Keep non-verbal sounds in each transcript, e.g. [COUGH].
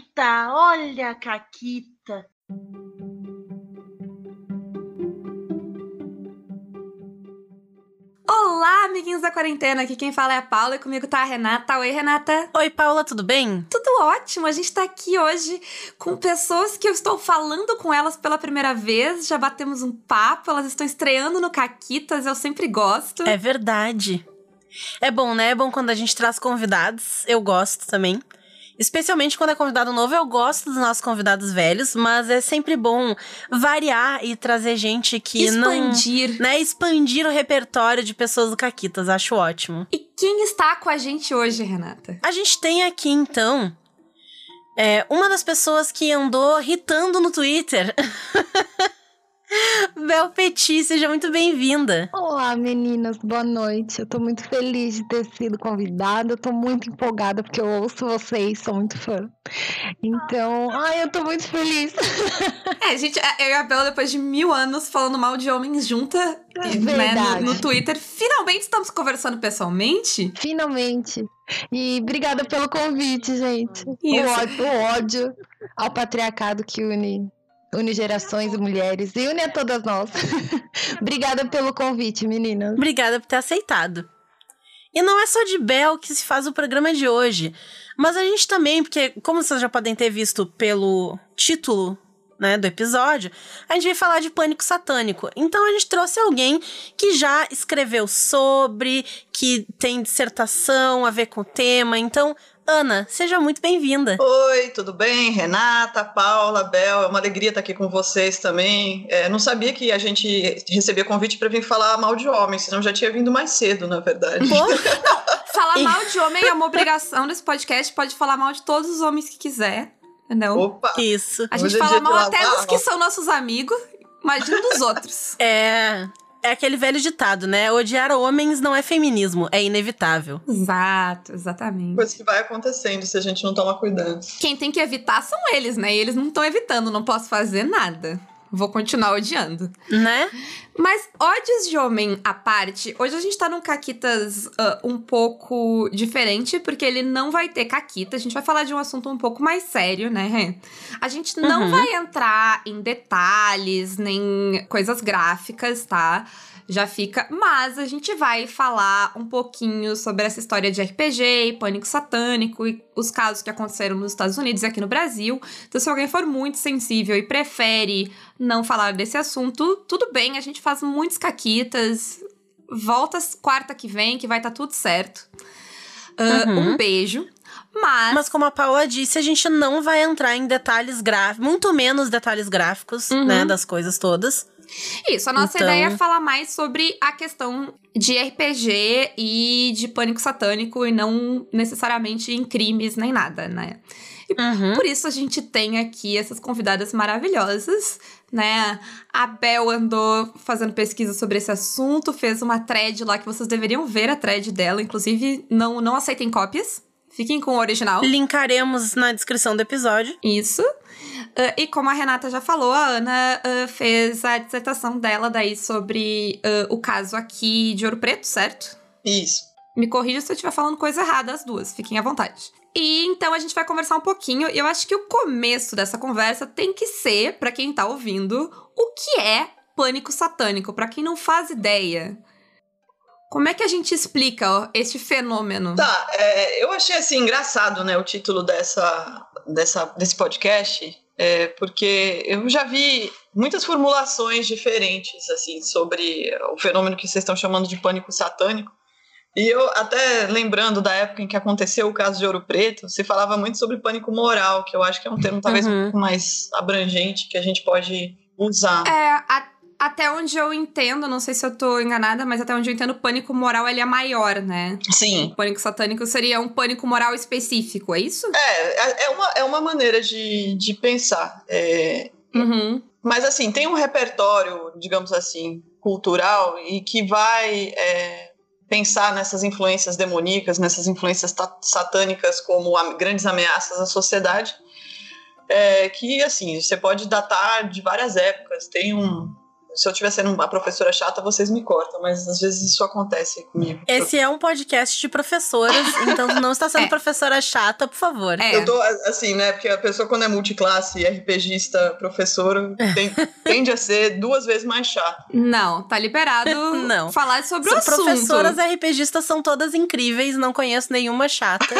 Caquita, olha a Caquita. Olá, amiguinhos da quarentena. Aqui quem fala é a Paula e comigo tá a Renata. Oi, Renata. Oi, Paula, tudo bem? Tudo ótimo. A gente tá aqui hoje com pessoas que eu estou falando com elas pela primeira vez. Já batemos um papo, elas estão estreando no Caquitas, eu sempre gosto. É verdade. É bom, né? É bom quando a gente traz convidados. Eu gosto também. Especialmente quando é convidado novo, eu gosto dos nossos convidados velhos, mas é sempre bom variar e trazer gente que expandir. não. Né, expandir o repertório de pessoas do Caquitas, acho ótimo. E quem está com a gente hoje, Renata? A gente tem aqui, então, é, uma das pessoas que andou irritando no Twitter. [LAUGHS] [LAUGHS] Bel Petit, seja muito bem-vinda. Olá, meninas, boa noite. Eu tô muito feliz de ter sido convidada. Eu tô muito empolgada porque eu ouço vocês, sou muito fã. Então, ai, eu tô muito feliz. [LAUGHS] É, gente, eu e a Bel, depois de mil anos falando mal de homens junta, É né, no, no Twitter, finalmente estamos conversando pessoalmente. Finalmente. E obrigada pelo convite, gente. O ódio, o ódio ao patriarcado que une une gerações e mulheres e une a todas nós. [LAUGHS] Obrigada pelo convite, meninas. Obrigada por ter aceitado. E não é só de Bel que se faz o programa de hoje, mas a gente também, porque como vocês já podem ter visto pelo título né, do episódio, a gente vai falar de pânico satânico. Então a gente trouxe alguém que já escreveu sobre, que tem dissertação a ver com o tema. Então, Ana, seja muito bem-vinda. Oi, tudo bem? Renata, Paula, Bel, é uma alegria estar aqui com vocês também. É, não sabia que a gente recebia convite para vir falar mal de homens, senão já tinha vindo mais cedo, na verdade. Não, falar [LAUGHS] mal de homem é uma obrigação nesse podcast, pode falar mal de todos os homens que quiser, entendeu? Opa! Isso. A gente Hoje é fala mal até dos que são nossos amigos, imagina dos outros. [LAUGHS] É. É aquele velho ditado, né? Odiar homens não é feminismo, é inevitável. Exato, exatamente. Coisa que vai acontecendo se a gente não toma cuidado. Quem tem que evitar são eles, né? E eles não estão evitando, não posso fazer nada. Vou continuar odiando. Né? Mas ódios de homem à parte, hoje a gente tá num Caquitas ah, um pouco diferente, porque ele não vai ter Caquita. A gente vai falar de um assunto um pouco mais sério, né? Rê? A gente não Uhum. vai entrar em detalhes, nem coisas gráficas, tá? Já fica. Mas a gente vai falar um pouquinho sobre essa história de RPG e pânico satânico e os casos que aconteceram nos Estados Unidos e aqui no Brasil. Então, se alguém for muito sensível e prefere não falar desse assunto, tudo bem, a gente faz muitos caquitas. Volta quarta que vem, que vai estar tudo certo. Ah, Uhum. Um beijo. Mas, Mas como a Paula disse, a gente não vai entrar em detalhes gráficos, muito menos detalhes gráficos, Uhum. né, das coisas todas. Isso, a nossa Então- ideia é falar mais sobre a questão de RPG e de pânico satânico e não necessariamente em crimes nem nada, né? Uhum. Por isso a gente tem aqui essas convidadas maravilhosas, né? A Bel andou fazendo pesquisa sobre esse assunto, fez uma thread lá que vocês deveriam ver a thread dela, inclusive não, não aceitem cópias, fiquem com o original. Linkaremos na descrição do episódio. Isso. Ah, e como a Renata já falou, a Ana ah, fez a dissertação dela daí sobre ah, o caso aqui de Ouro Preto, certo? Isso. Me corrija se eu estiver falando coisa errada, as duas, fiquem à vontade. E então a gente vai conversar um pouquinho. e Eu acho que o começo dessa conversa tem que ser, pra quem tá ouvindo, o que é pânico satânico, Pra quem não faz ideia. Como é que a gente explica ó, este fenômeno? Tá, é, eu achei assim engraçado, né, o título dessa, dessa, desse podcast, é, porque eu já vi muitas formulações diferentes assim sobre o fenômeno que vocês estão chamando de pânico satânico. E eu até lembrando da época em que aconteceu o caso de Ouro Preto, se falava muito sobre pânico moral, que eu acho que é um termo talvez um Uhum. pouco mais abrangente que a gente pode usar. É, a- até onde eu entendo, não sei se eu tô enganada, mas até onde eu entendo, o pânico moral ele é maior, né? Sim, O pânico satânico seria um pânico moral específico, é isso? é, é, uma, é uma maneira de, de pensar. É, Uhum. Mas assim, tem um repertório, digamos assim, cultural e que vai é, pensar nessas influências demoníacas, nessas influências satânicas como grandes ameaças à sociedade, é, que assim, você pode datar de várias épocas. Tem um, Se eu estiver sendo uma professora chata, vocês me cortam, mas às vezes isso acontece comigo. Esse é um podcast de professoras, então [LAUGHS] não está sendo É. professora chata, por favor. É. Eu tô assim, né? Porque a pessoa, quando é multiclasse, RPGista, professor, tem- [LAUGHS] tende a ser duas vezes mais chata. Não, tá liberado [LAUGHS] Não. falar sobre o assunto. professoras RPGistas são todas incríveis, não conheço nenhuma chata.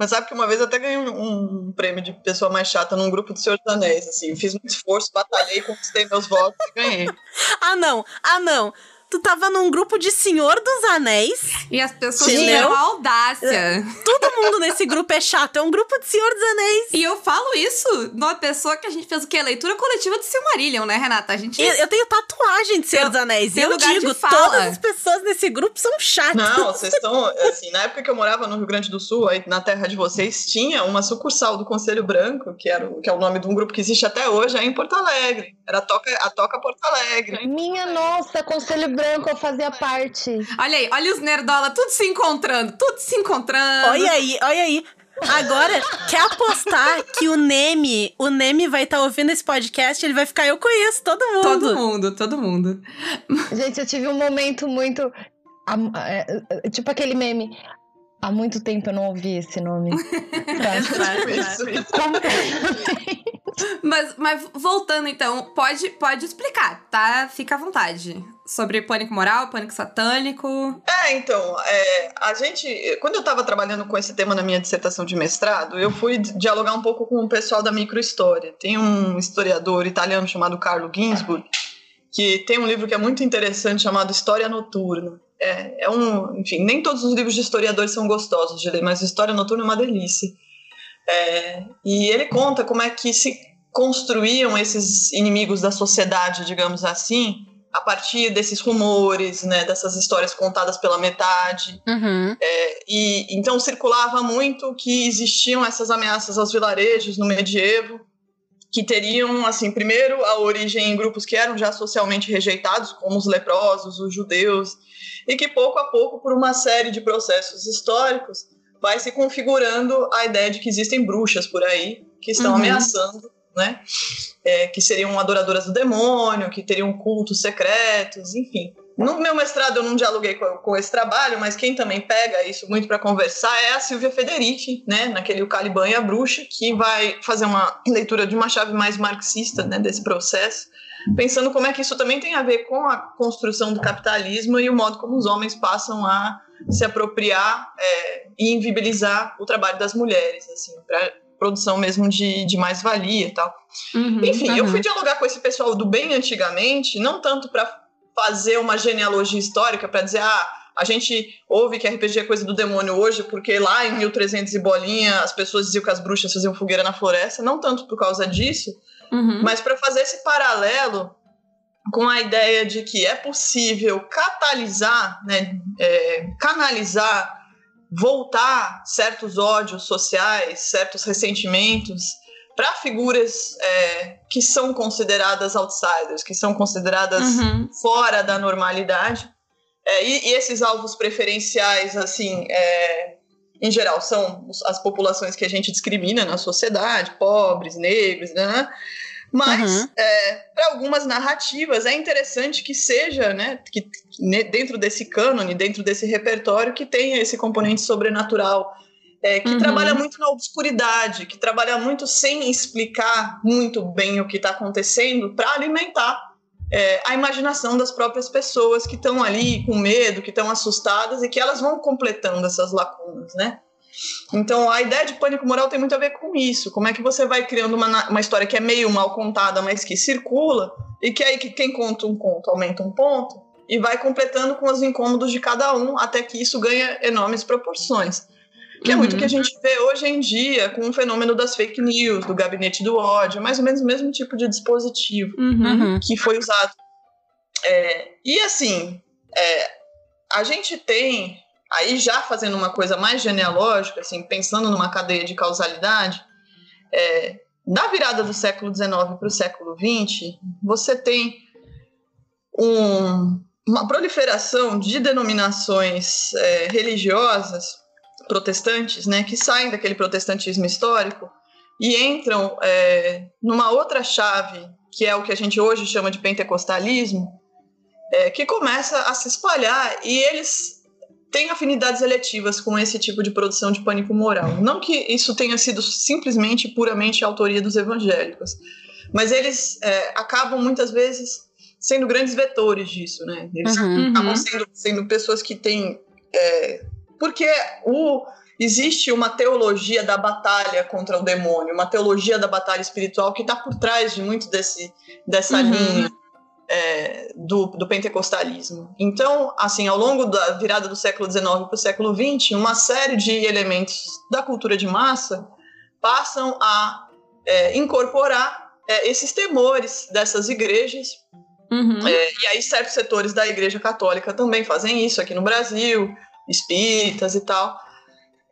Mas sabe que uma vez eu até ganhei um, um prêmio de pessoa mais chata num grupo do Senhor dos Anéis, assim. Fiz muito esforço, batalhei, conquistei meus votos e ganhei. [LAUGHS] ah, não, ah, não. Tu tava num grupo de Senhor dos Anéis. E as pessoas eu- a audácia. [LAUGHS] Todo mundo nesse grupo é chato. É um grupo de Senhor dos Anéis. E eu falo isso numa pessoa que a gente fez o quê? Leitura coletiva de Silmarillion, né, Renata? A gente. E Eu tenho tatuagem de Senhor Tem- dos Anéis. Eu digo, todas as pessoas nesse grupo são chatas. Não, vocês estão. Assim, na época que eu morava no Rio Grande do Sul, aí na terra de vocês, tinha uma sucursal do Conselho Branco, que, era, o- que é o nome de um grupo que existe até hoje, aí em Porto Alegre. Era a Toca, a Toca Porto Alegre. Minha nossa, Conselho Branco, eu fazia parte. Olha aí, olha os nerdola, tudo se encontrando, tudo se encontrando. Olha aí, olha aí. Agora, quer apostar que o Neme, o Neme vai estar ouvindo esse podcast, ele vai ficar, eu conheço todo mundo. Todo mundo, todo mundo. Gente, eu tive um momento muito. é, é, Tipo aquele meme. Há muito tempo eu não ouvi esse nome. [LAUGHS] Isso, isso. Completamente. Mas, mas voltando então, pode, pode explicar, tá? Fica à vontade. Sobre pânico moral, pânico satânico. É, então, é, a gente. Quando eu estava trabalhando com esse tema na minha dissertação de mestrado, eu fui dialogar um pouco com o pessoal da microhistória. Tem um historiador italiano chamado Carlo Ginzburg, que tem um livro que é muito interessante chamado História Noturna. É, é um. Enfim, nem todos os livros de historiadores são gostosos de ler, mas História Noturna é uma delícia. É, e ele conta como é que se construíam esses inimigos da sociedade, digamos assim, a partir desses rumores, né, dessas histórias contadas pela metade. Uhum. E então circulava muito que existiam essas ameaças aos vilarejos no medievo, que teriam, assim, primeiro a origem em grupos que eram já socialmente rejeitados, como os leprosos, os judeus, e que pouco a pouco, por uma série de processos históricos, vai se configurando a ideia de que existem bruxas por aí que estão Uhum. ameaçando, né? É, que seriam adoradoras do demônio, que teriam cultos secretos, enfim. No meu mestrado eu não dialoguei com, com esse trabalho, mas quem também pega isso muito para conversar é a Silvia Federici, né, naquele O Caliban e a Bruxa, que vai fazer uma leitura de uma chave mais marxista, né, desse processo, pensando como é que isso também tem a ver com a construção do capitalismo e o modo como os homens passam a se apropriar é, e invibilizar o trabalho das mulheres, assim, para produção mesmo de, de mais-valia e tal. Uhum, Enfim, eu uhum. fui dialogar com esse pessoal do bem antigamente, não tanto para fazer uma genealogia histórica, para dizer, ah, a gente ouve que RPG é coisa do demônio hoje, porque lá em 1300 e bolinha as pessoas diziam que as bruxas faziam fogueira na floresta, não tanto por causa disso, Uhum. mas para fazer esse paralelo com a ideia de que é possível catalisar, né, é, canalizar, voltar certos ódios sociais, certos ressentimentos para figuras é, que são consideradas outsiders, que são consideradas Uhum. fora da normalidade. É, e, e esses alvos preferenciais, assim, é, em geral, são as populações que a gente discrimina na sociedade, pobres, negros, né? Mas, Uhum. para algumas narrativas, é interessante que seja, né, que ne- dentro desse cânone, dentro desse repertório, que tenha esse componente sobrenatural, é, que Uhum. trabalha muito na obscuridade, que trabalha muito sem explicar muito bem o que está acontecendo, para alimentar é, a imaginação das próprias pessoas que estão ali com medo, que estão assustadas e que elas vão completando essas lacunas, né? Então, a ideia de pânico moral tem muito a ver com isso. Como é que você vai criando uma, uma história que é meio mal contada, mas que circula, e que aí que quem conta um conto aumenta um ponto, e vai completando com os incômodos de cada um, até que isso ganha enormes proporções. Que é muito o que a gente vê hoje em dia com o fenômeno das fake news, do gabinete do ódio, é mais ou menos o mesmo tipo de dispositivo Uhum. Uhum. que foi usado. É, e assim, é, a gente tem, aí já fazendo uma coisa mais genealógica, assim, pensando numa cadeia de causalidade, é, da virada do século XIX para o século XX, você tem um- uma proliferação de denominações é, religiosas protestantes, né, que saem daquele protestantismo histórico e entram é, numa outra chave que é o que a gente hoje chama de pentecostalismo, é, que começa a se espalhar e eles têm afinidades eletivas com esse tipo de produção de pânico moral. Não que isso tenha sido simplesmente puramente autoria dos evangélicos, mas eles é, acabam muitas vezes sendo grandes vetores disso, né? Eles Uhum. acabam Uhum. sendo, sendo pessoas que têm. é, porque o, existe uma teologia da batalha contra o demônio, uma teologia da batalha espiritual que está por trás de muito desse, dessa Uhum. linha é, do, do pentecostalismo. Então, assim, ao longo da virada do século XIX para o século XX, uma série de elementos da cultura de massa passam a é, incorporar é, esses temores dessas igrejas Uhum. é, e aí certos setores da Igreja Católica também fazem isso aqui no Brasil, espíritas e tal.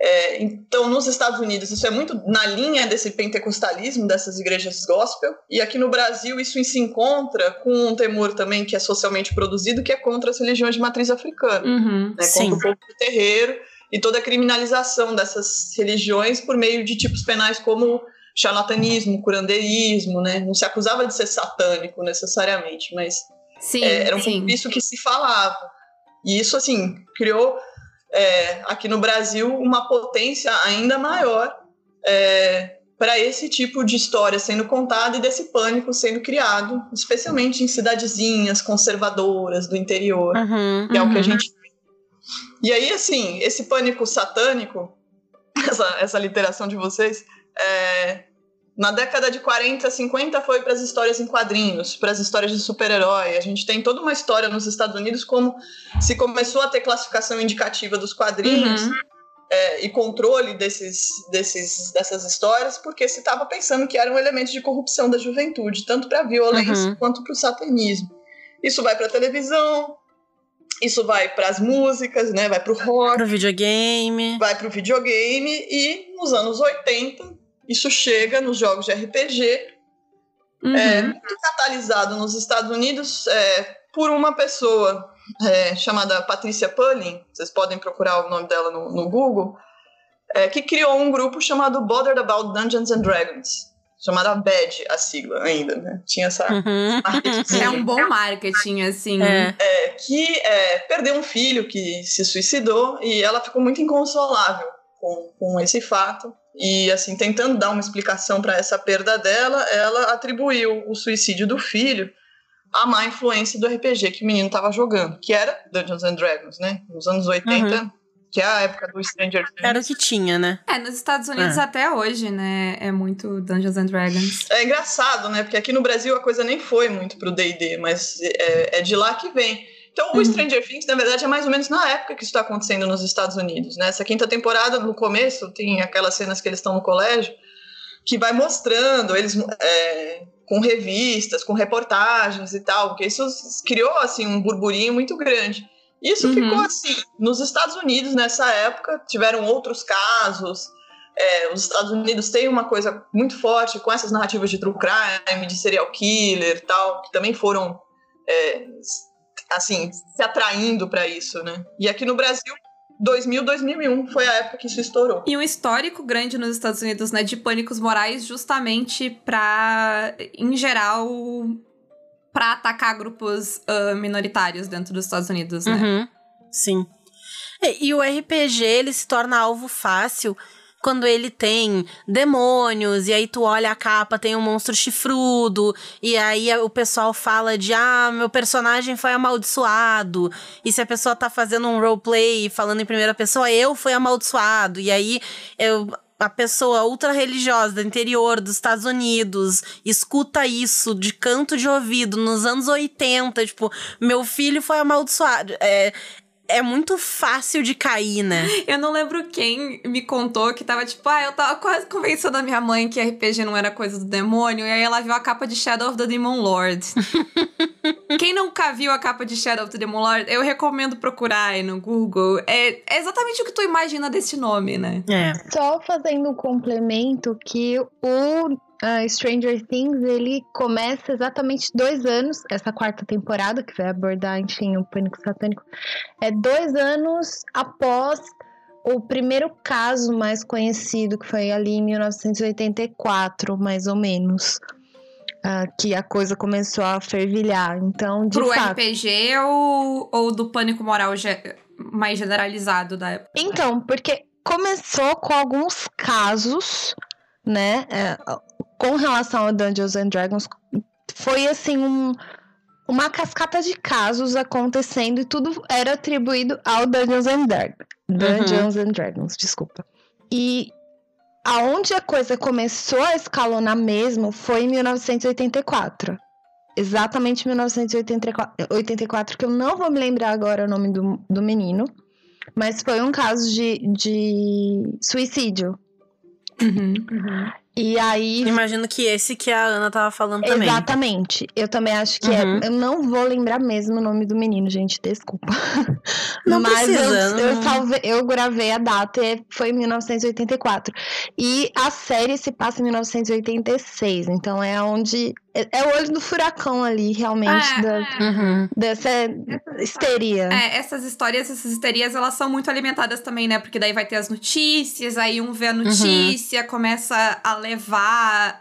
É, então, nos Estados Unidos, isso é muito na linha desse pentecostalismo dessas igrejas gospel, e aqui no Brasil isso se encontra com um temor também que é socialmente produzido, que é contra as religiões de matriz africana, Uhum. né, Sim. contra o povo do terreiro e toda a criminalização dessas religiões por meio de tipos penais como charlatanismo, curandeirismo, né? Não se acusava de ser satânico necessariamente, mas Sim, é, era um sim. isso que se falava. E isso, assim, criou é, aqui no Brasil uma potência ainda maior para esse tipo de história sendo contada e desse pânico sendo criado, especialmente em cidadezinhas conservadoras do interior, Uhum. que é o que a Uhum. gente vê. E aí, assim, esse pânico satânico, [LAUGHS] essa, essa literação de vocês, é, na década de 40, 50 foi para as histórias em quadrinhos, para as histórias de super-herói. A gente tem toda uma história nos Estados Unidos como se começou a ter classificação indicativa dos quadrinhos Uhum. é, e controle desses, desses, dessas histórias, porque se estava pensando que era um elemento de corrupção da juventude, tanto para a violência Uhum. quanto para o satanismo. Isso vai para a televisão, isso vai para as músicas, né? vai para o rock Pro videogame. vai para o videogame e nos anos 80 isso chega nos jogos de RPG, Uhum. é, muito catalisado nos Estados Unidos é, por uma pessoa é, chamada Patricia Pulling, vocês podem procurar o nome dela no, no Google, é, que criou um grupo chamado Bothered About Dungeons and Dragons, chamada BAD, a sigla ainda, né? Tinha essa Uhum. É um bom marketing, assim. É. é, que é, perdeu um filho que se suicidou e ela ficou muito inconsolável com, com esse fato. E, assim, tentando dar uma explicação para essa perda dela, ela atribuiu o suicídio do filho à má influência do RPG que o menino estava jogando, que era Dungeons and Dragons, né? Nos anos 80, que é a época do Stranger Things. Era o que tinha, né? É, nos Estados Unidos É. até hoje, né? É muito Dungeons and Dragons. É engraçado, né? Porque aqui no Brasil a coisa nem foi muito pro D&D, mas é, é de lá que vem. Então, o Uhum. Stranger Things, na verdade, é mais ou menos na época que isso está acontecendo nos Estados Unidos, né? Essa quinta temporada, no começo, tem aquelas cenas que eles estão no colégio, que vai mostrando eles é, com revistas, com reportagens e tal, porque isso criou, assim, um burburinho muito grande. Isso Uhum. ficou assim. Nos Estados Unidos, nessa época, tiveram outros casos, é, os Estados Unidos têm uma coisa muito forte com essas narrativas de true crime, de serial killer e tal, que também foram é, assim, se atraindo para isso, né? E aqui no Brasil, 2000, 2001 foi a época que isso estourou. E um histórico grande nos Estados Unidos, né, de pânicos morais, justamente pra, em geral, pra atacar grupos ah, minoritários dentro dos Estados Unidos, né? Uhum. Sim. E, e o RPG, ele se torna alvo fácil quando ele tem demônios, e aí tu olha a capa, tem um monstro chifrudo, e aí o pessoal fala de, ah, meu personagem foi amaldiçoado, e se a pessoa tá fazendo um roleplay falando em primeira pessoa, eu fui amaldiçoado, e aí eu a pessoa ultra religiosa do interior dos Estados Unidos escuta isso de canto de ouvido nos anos 80, tipo, meu filho foi amaldiçoado. É, é muito fácil de cair, né? Eu não lembro quem me contou que tava tipo, ah, eu tava quase convencendo a minha mãe que RPG não era coisa do demônio, e aí ela viu a capa de Shadow of the Demon Lord. [LAUGHS] quem nunca viu a capa de Shadow of the Demon Lord, eu recomendo procurar aí no Google. É, é exatamente o que tu imagina desse nome, né? É. Só fazendo um complemento que o ah, Stranger Things ele começa exatamente dois anos, essa quarta temporada, que vai abordar, enfim, o pânico satânico, é dois anos após o primeiro caso mais conhecido, que foi ali em 1984, mais ou menos. ah, que a coisa começou a fervilhar. Então, de Pro fato. RPG ou, ou do pânico moral ge- mais generalizado da época? Então, porque começou com alguns casos, né? é, com relação a Dungeons and Dragons, foi assim um- uma cascata de casos acontecendo e tudo era atribuído ao Dungeons and Dragons. Dungeons and Dragons, desculpa. E aonde a coisa começou a escalonar mesmo foi em 1984. Exatamente 1984, 84, que eu não vou me lembrar agora o nome do, do menino. Mas foi um caso de, de suicídio. Uhum. E aí. Imagino que esse que a Ana tava falando também. Exatamente. Eu também acho que Uhum. é. Eu não vou lembrar mesmo o nome do menino, gente. Desculpa. Não Mas precisa, eu, eu, não- salvei- eu gravei a data e foi em 1984. E a série se passa em 1986. Então é onde. É, é o olho do furacão ali, realmente, É, da- é. Uhum. dessa histeria. É, essas histórias, essas histerias, elas são muito alimentadas também, né? Porque daí vai ter as notícias, aí um vê a notícia, começa a levar.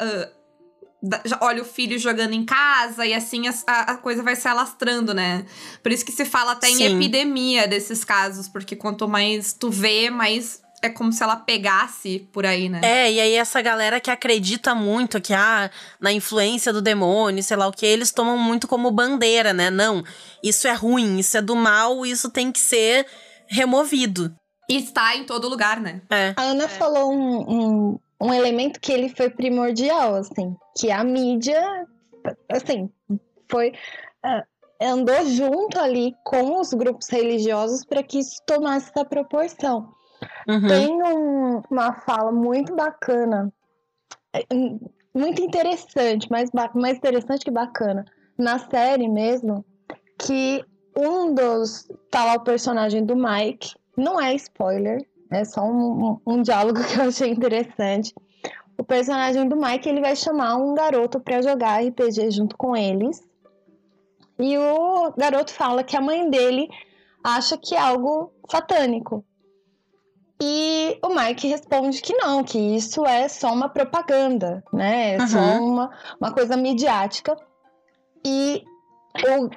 já olha o filho jogando em casa e assim as- a, a coisa vai se alastrando, né? Por isso que se fala até em Sim. epidemia desses casos, porque quanto mais tu vê, mais é como se ela pegasse por aí, né? É, e aí essa galera que acredita muito que, ah, na influência do demônio, sei lá o que, eles tomam muito como bandeira, né? Não, isso é ruim, isso é do mal, isso tem que ser removido. E está em todo lugar, né? É. A Ana falou um, um, um elemento que ele foi primordial, assim, que a mídia, assim, foi. ah, andou junto ali com os grupos religiosos para que isso tomasse essa proporção. Uhum. Tem um- uma fala muito bacana, é, muito interessante, mais, mais interessante que bacana, na série mesmo, que um dos. Tá lá o personagem do Mike, não é spoiler, é só um, um- um diálogo [LAUGHS] que eu achei interessante. O personagem do Mike ele vai chamar um garoto para jogar RPG junto com eles. E o garoto fala que a mãe dele acha que é algo satânico. E o Mike responde que não, que isso é só uma propaganda, né? É só Uhum. uma, uma coisa midiática. E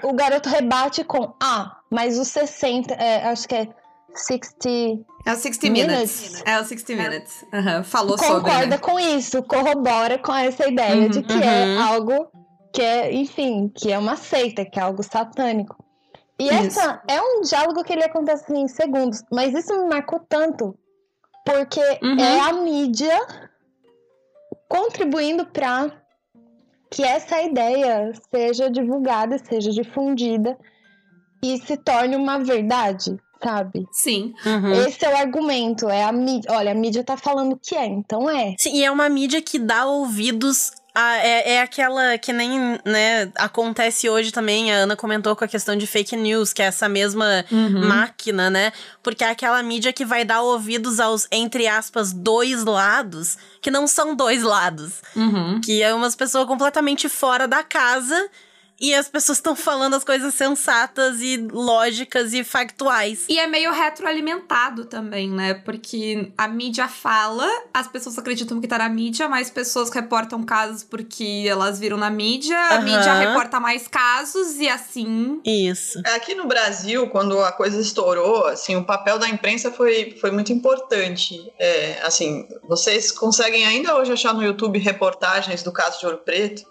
o, o garoto rebate com: Ah, mas os 60, é, acho que é 60 É o 60 Minutes. Minutes. É o 60 Minutes. Aham, Falou sobre. concorda Né? com isso, corrobora com essa ideia de que é uhum. algo que é, enfim, que é uma seita, que é algo satânico. E essa é um diálogo que ele acontece em segundos, mas isso me marcou tanto porque Uhum. é a mídia contribuindo para que essa ideia seja divulgada, seja difundida e se torne uma verdade, sabe? Sim. Uhum. Esse é o argumento, é a mídia. Olha, a mídia tá falando que é, então é. Sim, e é uma mídia que dá ouvidos. A, é, é aquela que nem, né, acontece hoje também. A Ana comentou com a questão de fake news, que é essa mesma Uhum. máquina, né? Porque é aquela mídia que vai dar ouvidos aos, entre aspas, dois lados, que não são dois lados. Uhum. Que é umas pessoas completamente fora da casa e as pessoas estão falando as coisas sensatas e lógicas e factuais. E é meio retroalimentado também, né? Porque a mídia fala, as pessoas acreditam que tá na mídia, mais pessoas reportam casos porque elas viram na mídia, a Aham. mídia reporta mais casos e assim. Isso. Aqui no Brasil, quando a coisa estourou, assim, o papel da imprensa foi, foi muito importante. É, assim, vocês conseguem ainda hoje achar no YouTube reportagens do caso de Ouro Preto,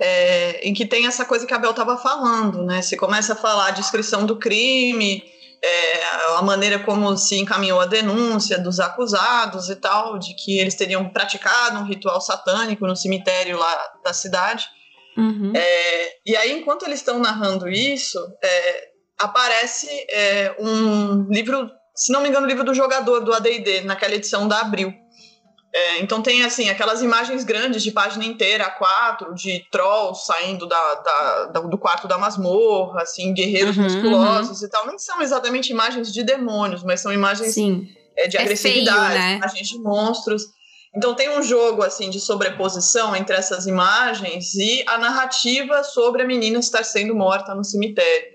é, em que tem essa coisa que a Bel estava falando, né? Se começa a falar a descrição do crime, é, a maneira como se encaminhou a denúncia dos acusados e tal, de que eles teriam praticado um ritual satânico no cemitério lá da cidade. Uhum. É, e aí, enquanto eles estão narrando isso, é, aparece é, um livro, se não me engano, o livro do jogador do AD&D, naquela edição da Abril. É, então tem, assim, aquelas imagens grandes de página inteira, A4, de trolls saindo da, da- da- do quarto da masmorra, assim, guerreiros Uhum, musculosos e tal. Nem são exatamente imagens de demônios, mas são imagens é, de É agressividade, feio, né? imagens de monstros. Então tem um jogo assim de sobreposição entre essas imagens e a narrativa sobre a menina estar sendo morta no cemitério.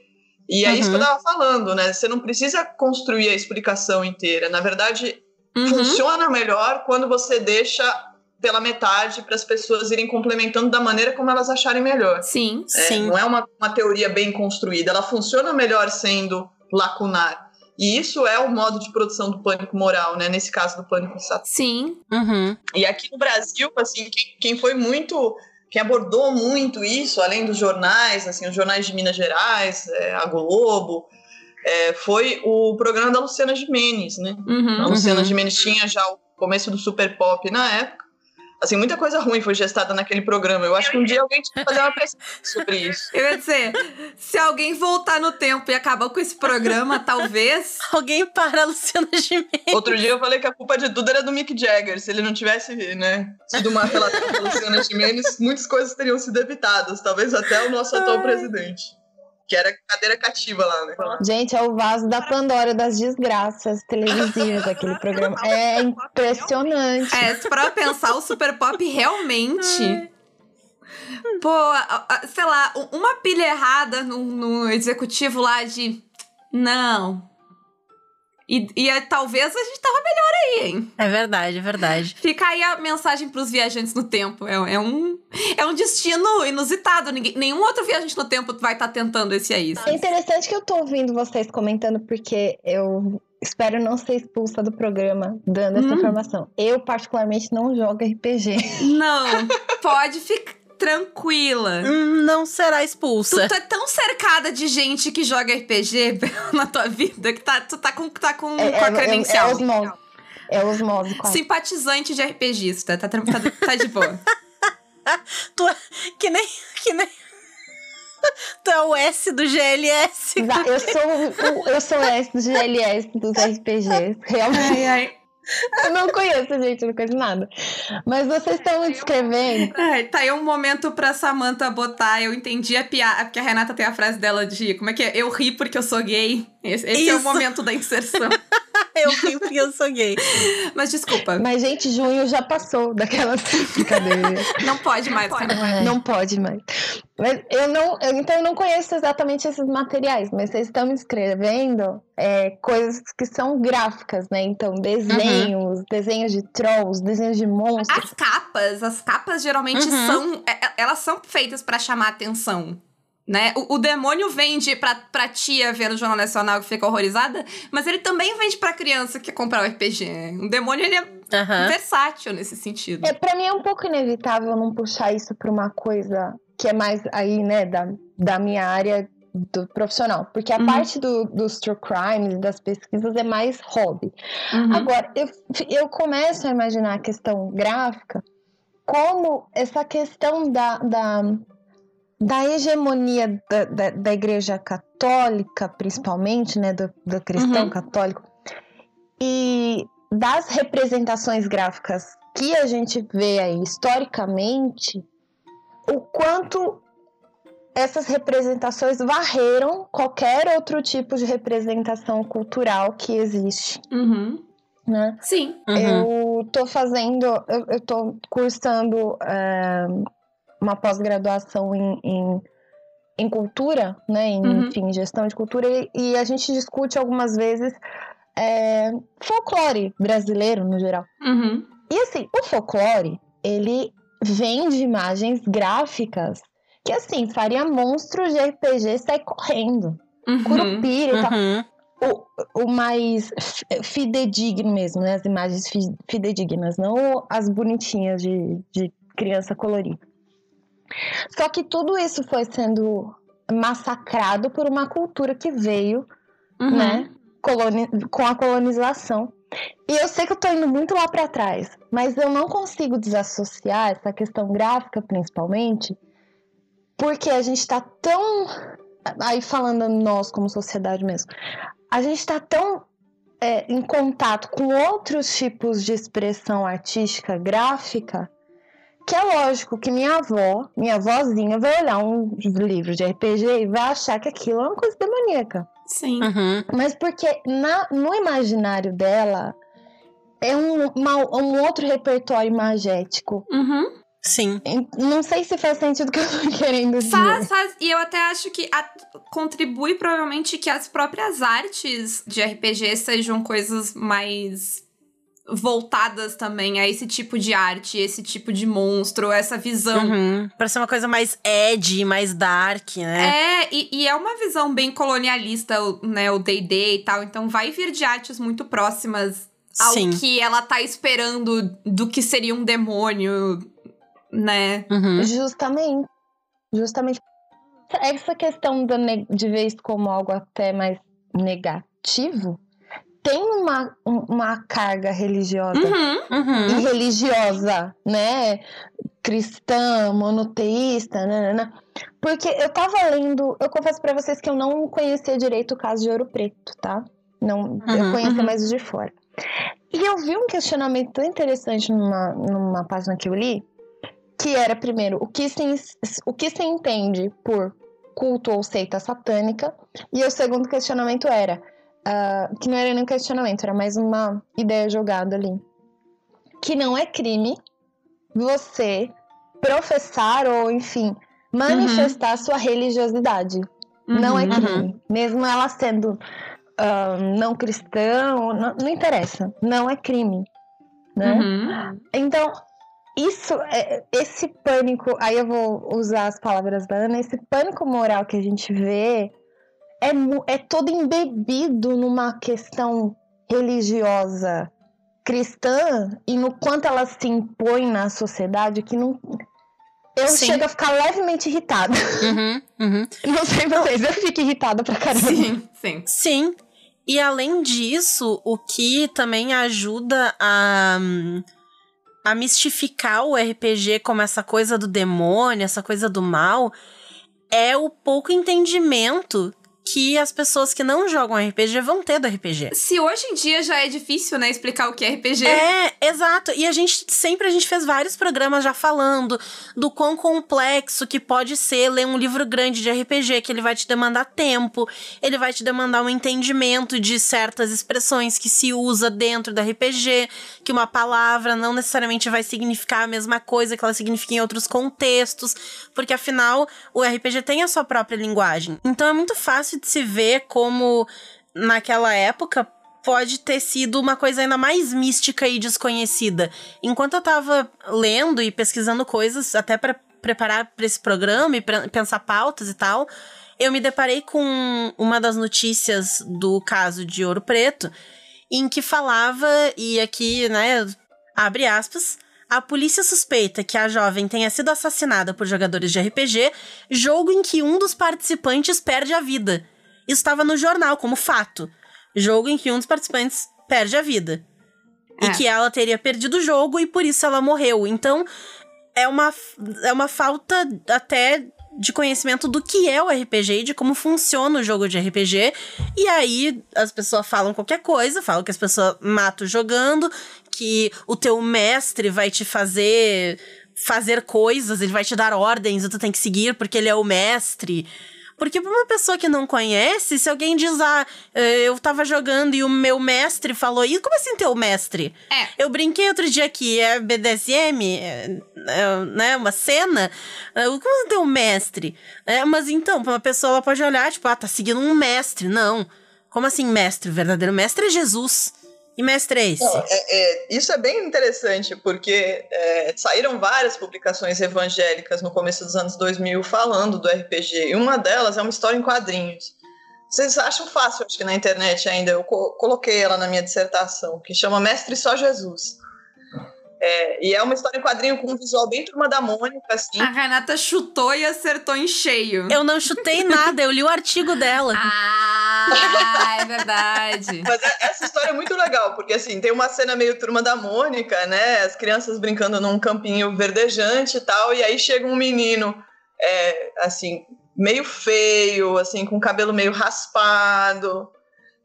E é isso que eu Uhum. tava falando, né? Você não precisa construir a explicação inteira. Na verdade, Uhum. funciona melhor quando você deixa pela metade para as pessoas irem complementando da maneira como elas acharem melhor. Sim. É, Sim. não é uma, uma teoria bem construída, ela funciona melhor sendo lacunar. E isso é o modo de produção do pânico moral, né? Nesse caso do pânico satânico. Sim. Uhum. E aqui no Brasil, assim, quem, quem foi muito, quem abordou muito isso, além dos jornais, assim, os jornais de Minas Gerais, é, a Globo, é, foi o programa da Luciana Gimenez, né? A Uhum. Luciana Uhum. Gimenez tinha já o começo do super pop na época. Assim, muita coisa ruim foi gestada naquele programa. Eu acho que um dia alguém tinha que fazer uma pesquisa sobre isso. Eu ia dizer, se alguém voltar no tempo e acabar com esse programa, talvez. [LAUGHS] Alguém para a Luciana Gimenez. Outro dia eu falei que a culpa de tudo era do Mick Jagger. Se ele não tivesse, né, sido uma relação com a Luciana Gimenez, muitas coisas teriam sido evitadas. Talvez até o nosso atual presidente. Que era cadeira cativa lá, né? Gente, é o vaso da Pandora das desgraças televisivas daquele programa. [LAUGHS] É impressionante. É, pra pensar, o Super Pop realmente. Pô, sei lá, uma pilha errada no, no executivo lá de. Não. E, e é- talvez a gente tava melhor aí, hein? É verdade, é verdade. Fica aí a mensagem pros viajantes no tempo. É, é um, é um destino inusitado. Ninguém, nenhum outro viajante no tempo vai estar tentando esse aí. É interessante que eu tô ouvindo vocês comentando, porque eu espero não ser expulsa do programa dando essa Hum. informação. Eu, particularmente, não jogo RPG. Não, pode ficar tranquila. Hum, Não será Tu, expulsa. tu é tão cercada de gente que joga RPG [LAUGHS] na tua vida que tá, tu tá com, tá com, É, com a é, credencial. é, é osmose. É osmose, quase. Simpatizante de RPGista, tá, tá, tá, tá de boa. [LAUGHS] Tu é que nem. Que nem... [LAUGHS] tu é o S do GLS. Eu sou, o- eu sou S do GLS dos RPGs. Realmente. Ai, ai. Eu não conheço, gente, não conheço nada. Mas vocês estão descrevendo. Ai, tá aí um momento pra Samantha botar. Eu entendi a piada. Porque a Renata tem a frase dela de como é que é? Eu ri porque eu sou gay. Esse, esse é o momento da inserção. [LAUGHS] Eu ri porque eu sou gay. Mas desculpa, Mas, gente, junho já passou daquelas [LAUGHS] brincadeiras. não pode mais. cara. Não pode mais. Mas eu não, eu, então eu não conheço exatamente esses materiais, mas vocês estão me escrevendo é, coisas que são gráficas, né? Então, desenhos, desenhos de trolls, desenhos de monstros. As capas, as capas geralmente Uhum. são. é- Elas são feitas pra chamar atenção. Né? O, o demônio vende pra, pra tia ver no Jornal Nacional que fica horrorizada, mas ele também vende pra criança que quer comprar o RPG. O demônio ele é Aham. versátil nesse sentido. É, pra mim é um pouco inevitável não puxar isso pra uma coisa que é mais aí, né, da, da minha área do profissional. Porque a Uhum. parte do, dos true crimes e das pesquisas é mais hobby. Uhum. Agora, eu, eu começo a imaginar a questão gráfica como essa questão da, da, da hegemonia da, da, da igreja católica, principalmente, né, do, do cristão Uhum. católico, e das representações gráficas que a gente vê aí historicamente, o quanto essas representações varreram qualquer outro tipo de representação cultural que existe, Uhum. né? Sim. Uhum. Eu tô fazendo, eu, eu tô cursando é, uma pós-graduação em, em, em cultura, né? Em, Uhum. Enfim, gestão de cultura, e, e a gente discute algumas vezes é, folclore brasileiro no geral. Uhum. E assim, o folclore, ele vem de imagens gráficas que, assim, faria monstros de RPG sair correndo. Uhum. Curupira e tal Uhum. o, o mais fi- fidedigno mesmo, né? As imagens fi- fidedignas, não as bonitinhas de, de criança colorida. Só que tudo isso foi sendo massacrado por uma cultura que veio, Uhum. né? coloni- com a colonização. E eu sei que eu tô indo muito lá para trás, mas eu não consigo desassociar essa questão gráfica, principalmente, porque a gente tá tão. Aí falando nós como sociedade mesmo, a gente tá tão é, em contato com outros tipos de expressão artística gráfica que é lógico que minha avó, minha avózinha, vai olhar um livro de RPG e vai achar que aquilo é uma coisa demoníaca. Sim. Uhum. Mas porque na- no imaginário dela é um, uma- um outro repertório imagético. Uhum. Sim. Não sei se faz sentido o que eu tô querendo dizer. Faz, faz. E eu até acho que a- contribui provavelmente que as próprias artes de RPG sejam coisas mais voltadas também a esse tipo de arte, esse tipo de monstro, essa visão. Uhum. Pra ser uma coisa mais edgy, mais dark, né? É, e, e, é uma visão bem colonialista, né? O D&D e tal. Então vai vir de artes muito próximas ao Sim. que ela tá esperando do que seria um demônio, né? Uhum. Justamente. Justamente. Essa questão de ver isso como algo até mais negativo tem uma, uma carga religiosa uhum, uhum. e religiosa, né? Cristã, monoteísta, né, né, né? Porque eu tava lendo, eu confesso para vocês que eu não conhecia direito o caso de Ouro Preto, tá? Não, uhum, eu conhecia uhum. mais o de fora. E eu vi um questionamento tão interessante numa, numa página que eu li, que era, primeiro, o que se, o que se entende por culto ou seita satânica, e o segundo questionamento era, uh, que não era nem um questionamento, era mais uma ideia jogada ali, que não é crime você professar ou, enfim, manifestar uhum. sua religiosidade. Uhum, não é uhum. crime. Uhum. Mesmo ela sendo uh, não cristão, não, não, interessa. Não é crime. Né? Uhum. Então, isso, é, esse pânico, aí eu vou usar as palavras da Ana, esse pânico moral que a gente vê é, é todo embebido numa questão religiosa cristã e no quanto ela se impõe na sociedade que não. Eu Sim. chego a ficar levemente irritada. Uhum, uhum. [LAUGHS] Não sei vocês, eu fico irritada pra caramba. Sim, sim. Sim. E além disso, o que também ajuda a, a mistificar o RPG como essa coisa do demônio, essa coisa do mal, é o pouco entendimento que as pessoas que não jogam RPG vão ter do RPG. Se hoje em dia já é difícil, né, explicar o que é RPG. É, exato. E a gente sempre a gente fez vários programas já falando do quão complexo que pode ser ler um livro grande de RPG, que ele vai te demandar tempo, ele vai te demandar um entendimento de certas expressões que se usa dentro do RPG, que uma palavra não necessariamente vai significar a mesma coisa que ela significa em outros contextos, porque afinal o RPG tem a sua própria linguagem. Então é muito fácil fácil de se ver como naquela época pode ter sido uma coisa ainda mais mística e desconhecida. Enquanto eu tava lendo e pesquisando coisas, até para preparar para esse programa e pensar pautas e tal, eu me deparei com uma das notícias do caso de Ouro Preto, em que falava, e aqui, né, abre aspas, a polícia suspeita que a jovem tenha sido assassinada por jogadores de RPG, jogo em que um dos participantes perde a vida. Isso estava no jornal como fato. Jogo em que um dos participantes perde a vida. É. E que ela teria perdido o jogo e por isso ela morreu. Então, é uma, é uma falta até de conhecimento do que é o RPG e de como funciona o jogo de RPG. E aí as pessoas falam qualquer coisa, falam que as pessoas matam jogando, que o teu mestre vai te fazer fazer coisas, ele vai te dar ordens e tu tem que seguir porque ele é o mestre. Porque pra uma pessoa que não conhece, se alguém diz, ah, eh, eu tava jogando e o meu mestre falou isso, como assim teu mestre? É. Eu brinquei outro dia que é BDSM, é, é, né, uma cena, eh, como assim teu mestre? É, mas então, pra uma pessoa, ela pode olhar, tipo, ah, tá seguindo um mestre. Não. Como assim mestre? O verdadeiro mestre é Jesus. E mestre esse? Não, é, é, isso é bem interessante, porque é, saíram várias publicações evangélicas no começo dos anos 2000 falando do RPG, e uma delas é uma história em quadrinhos. Vocês acham fácil, acho que na internet ainda, eu co coloquei ela na minha dissertação, que chama Mestre Só Jesus. É, e é uma história em quadrinho com um visual bem turma da Mônica, assim. A Renata chutou e acertou em cheio. Eu não chutei nada, eu li o artigo dela. Ah, é verdade. Mas é, essa história é muito legal, porque assim, tem uma cena meio turma da Mônica, né? As crianças brincando num campinho verdejante e tal, e aí chega um menino, é, assim, meio feio, assim, com cabelo meio raspado,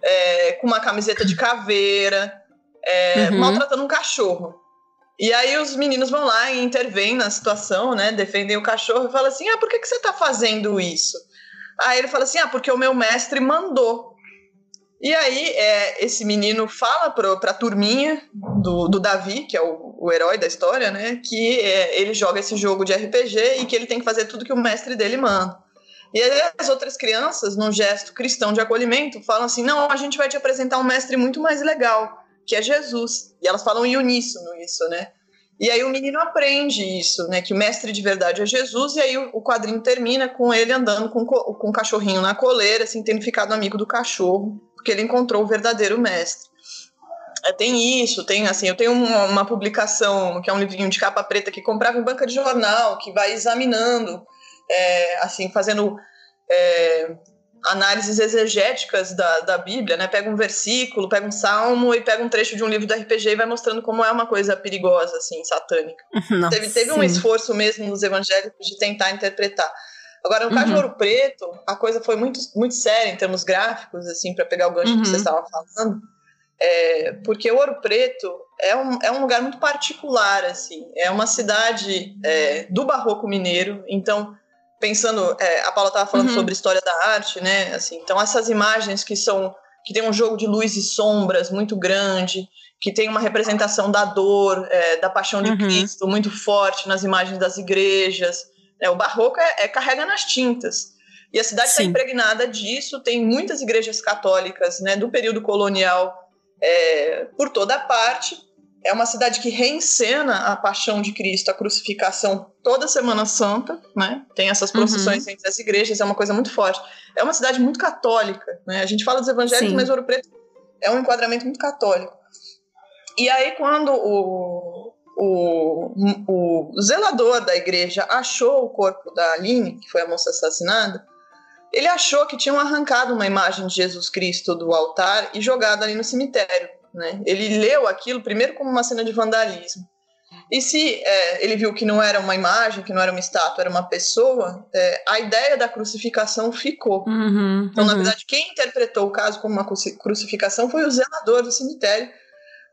é, com uma camiseta de caveira, é, uhum. maltratando um cachorro. E aí os meninos vão lá e intervêm na situação, né? Defendem o cachorro e falam assim: ah, por que, que você tá fazendo isso? Aí ele fala assim: ah, porque o meu mestre mandou. E aí é, esse menino fala pro, pra turminha do, do Davi, que é o, o herói da história, né? Que é, ele joga esse jogo de RPG e que ele tem que fazer tudo que o mestre dele manda. E aí as outras crianças, num gesto cristão de acolhimento, falam assim: não, a gente vai te apresentar um mestre muito mais legal que é Jesus. E elas falam uníssono isso, né? E aí o menino aprende isso, né? Que o mestre de verdade é Jesus, e aí o quadrinho termina com ele andando com, com o cachorrinho na coleira, assim, tendo ficado amigo do cachorro, porque ele encontrou o verdadeiro mestre. É, tem isso, tem assim, eu tenho uma, uma, publicação que é um livrinho de capa preta que comprava em banca de jornal, que vai examinando, é, assim, fazendo é, análises exegéticas da, da Bíblia, né? Pega um versículo, pega um salmo e pega um trecho de um livro do RPG e vai mostrando como é uma coisa perigosa, assim, satânica. Nossa, teve teve um esforço mesmo nos evangélicos de tentar interpretar. Agora, no caso uhum. de Ouro Preto, a coisa foi muito, muito séria em termos gráficos, assim, para pegar o gancho uhum. que você estava falando. É, porque o Ouro Preto é um, é um lugar muito particular, assim. É uma cidade é, do barroco mineiro, então pensando, é, a Paula estava falando uhum. sobre história da arte, né? Assim, então essas imagens que são que tem um jogo de luz e sombras muito grande, que tem uma representação da dor, é, da paixão de uhum. Cristo muito forte nas imagens das igrejas. É, o barroco é, é, carrega nas tintas. E a cidade está impregnada disso. Tem muitas igrejas católicas, né, do período colonial é, por toda parte é uma cidade que reencena a paixão de Cristo, a crucificação toda Semana Santa, né? Tem essas procissões uhum. entre as igrejas, é uma coisa muito forte. É uma cidade muito católica, né? A gente fala dos evangélicos, Sim. mas Ouro Preto é um enquadramento muito católico. E aí, quando o, o, o zelador da igreja achou o corpo da Aline, que foi a moça assassinada, ele achou que tinham arrancado uma imagem de Jesus Cristo do altar e jogado ali no cemitério. Né? Ele leu aquilo primeiro como uma cena de vandalismo. E se é, ele viu que não era uma imagem, que não era uma estátua, era uma pessoa, é, a ideia da crucificação ficou. Uhum, então, uhum. na verdade, quem interpretou o caso como uma crucificação foi o zelador do cemitério.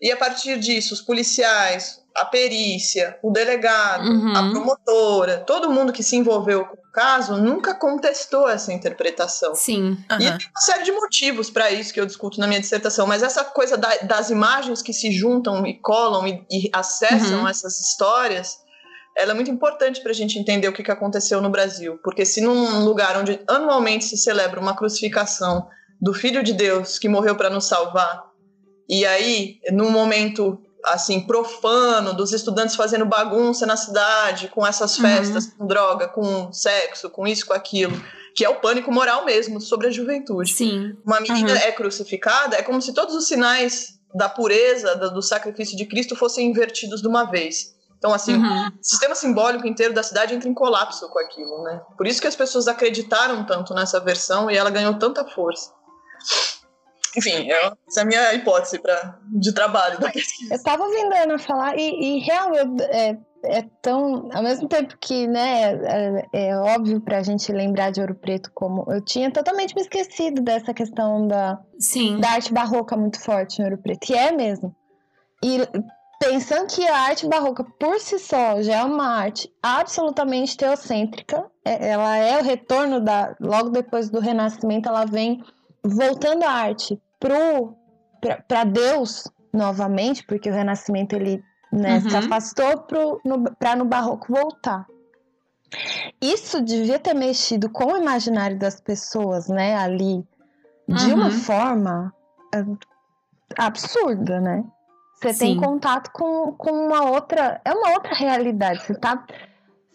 E a partir disso, os policiais, a perícia, o delegado, uhum. a promotora, todo mundo que se envolveu com o caso nunca contestou essa interpretação. Sim. Uhum. E tem uma série de motivos para isso que eu discuto na minha dissertação, mas essa coisa da, das imagens que se juntam e colam e, e acessam uhum. essas histórias, ela é muito importante para a gente entender o que, que aconteceu no Brasil. Porque se num lugar onde anualmente se celebra uma crucificação do Filho de Deus que morreu para nos salvar, e aí, num momento assim profano dos estudantes fazendo bagunça na cidade com essas uhum. festas, uhum. com droga, com sexo, com isso, com aquilo, que é o pânico moral mesmo sobre a juventude. Sim. Uma menina uhum. é crucificada, é como se todos os sinais da pureza do sacrifício de Cristo fossem invertidos de uma vez. Então, assim, uhum. o sistema simbólico inteiro da cidade entra em colapso com aquilo, né? Por isso que as pessoas acreditaram tanto nessa versão e ela ganhou tanta força. Enfim, eu, essa é a minha hipótese pra, de trabalho da pesquisa. Eu tava ouvindo a Ana falar e, e realmente é, é tão. Ao mesmo tempo que, né, é, é óbvio pra gente lembrar de Ouro Preto como. Eu tinha totalmente me esquecido dessa questão da, Sim. da arte barroca muito forte em Ouro Preto. E é mesmo. E pensando que a arte barroca por si só já é uma arte absolutamente teocêntrica, é, ela é o retorno da. Logo depois do Renascimento, ela vem voltando a arte para Deus novamente, porque o Renascimento ele né, uhum. se afastou para no, no Barroco voltar. Isso devia ter mexido com o imaginário das pessoas, né, ali, de uhum. uma forma é, absurda, né? Você tem contato com, com uma outra. É uma outra realidade. Você tá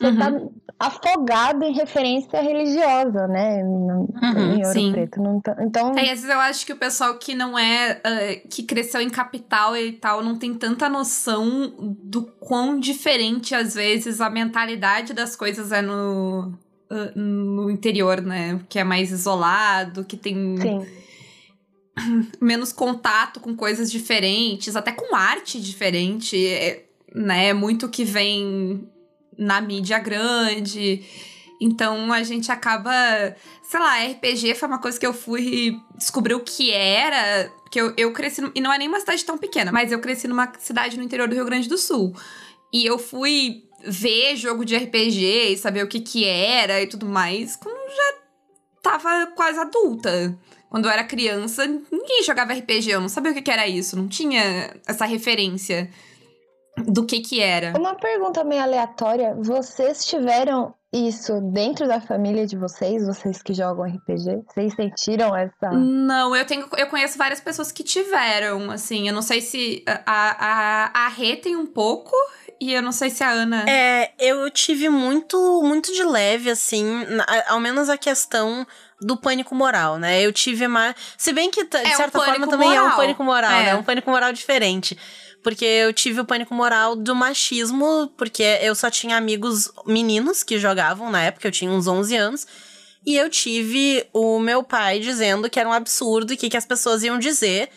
você tá uhum. afogado em referência religiosa, né? Uhum, em Ouro sim. Preto. Não tá, então. É, às vezes eu acho que o pessoal que não é. Uh, que cresceu em capital e tal, não tem tanta noção do quão diferente, às vezes, a mentalidade das coisas é no. Uh, no interior, né? Que é mais isolado, que tem. Sim. [CLEARS THROAT] Menos contato com coisas diferentes, até com arte diferente, é, né? Muito que vem na mídia grande. Então a gente acaba. Sei lá, RPG foi uma coisa que eu fui descobrir o que era. Que eu, eu cresci. E não é nem uma cidade tão pequena, mas eu cresci numa cidade no interior do Rio Grande do Sul. E eu fui ver jogo de RPG e saber o que que era e tudo mais quando já tava quase adulta. Quando eu era criança, ninguém jogava RPG, eu não sabia o que que era isso, não tinha essa referência do que que era. Uma pergunta meio aleatória. Vocês tiveram isso dentro da família de vocês, vocês que jogam RPG? Vocês sentiram essa. Não, eu tenho. Eu conheço várias pessoas que tiveram, assim. Eu não sei se. A, a, a Rê tem um pouco. E eu não sei se a Ana. É, eu tive muito, muito de leve, assim, na, ao menos a questão do pânico moral, né? Eu tive mais. Se bem que, de É um certa forma, pânico também é um moral. pânico moral, É. né? Um pânico moral diferente. Porque eu tive o pânico moral do machismo, porque eu só tinha amigos meninos que jogavam na época, eu tinha uns 11 anos. E eu tive o meu pai dizendo que era um absurdo e que, que as pessoas iam dizer.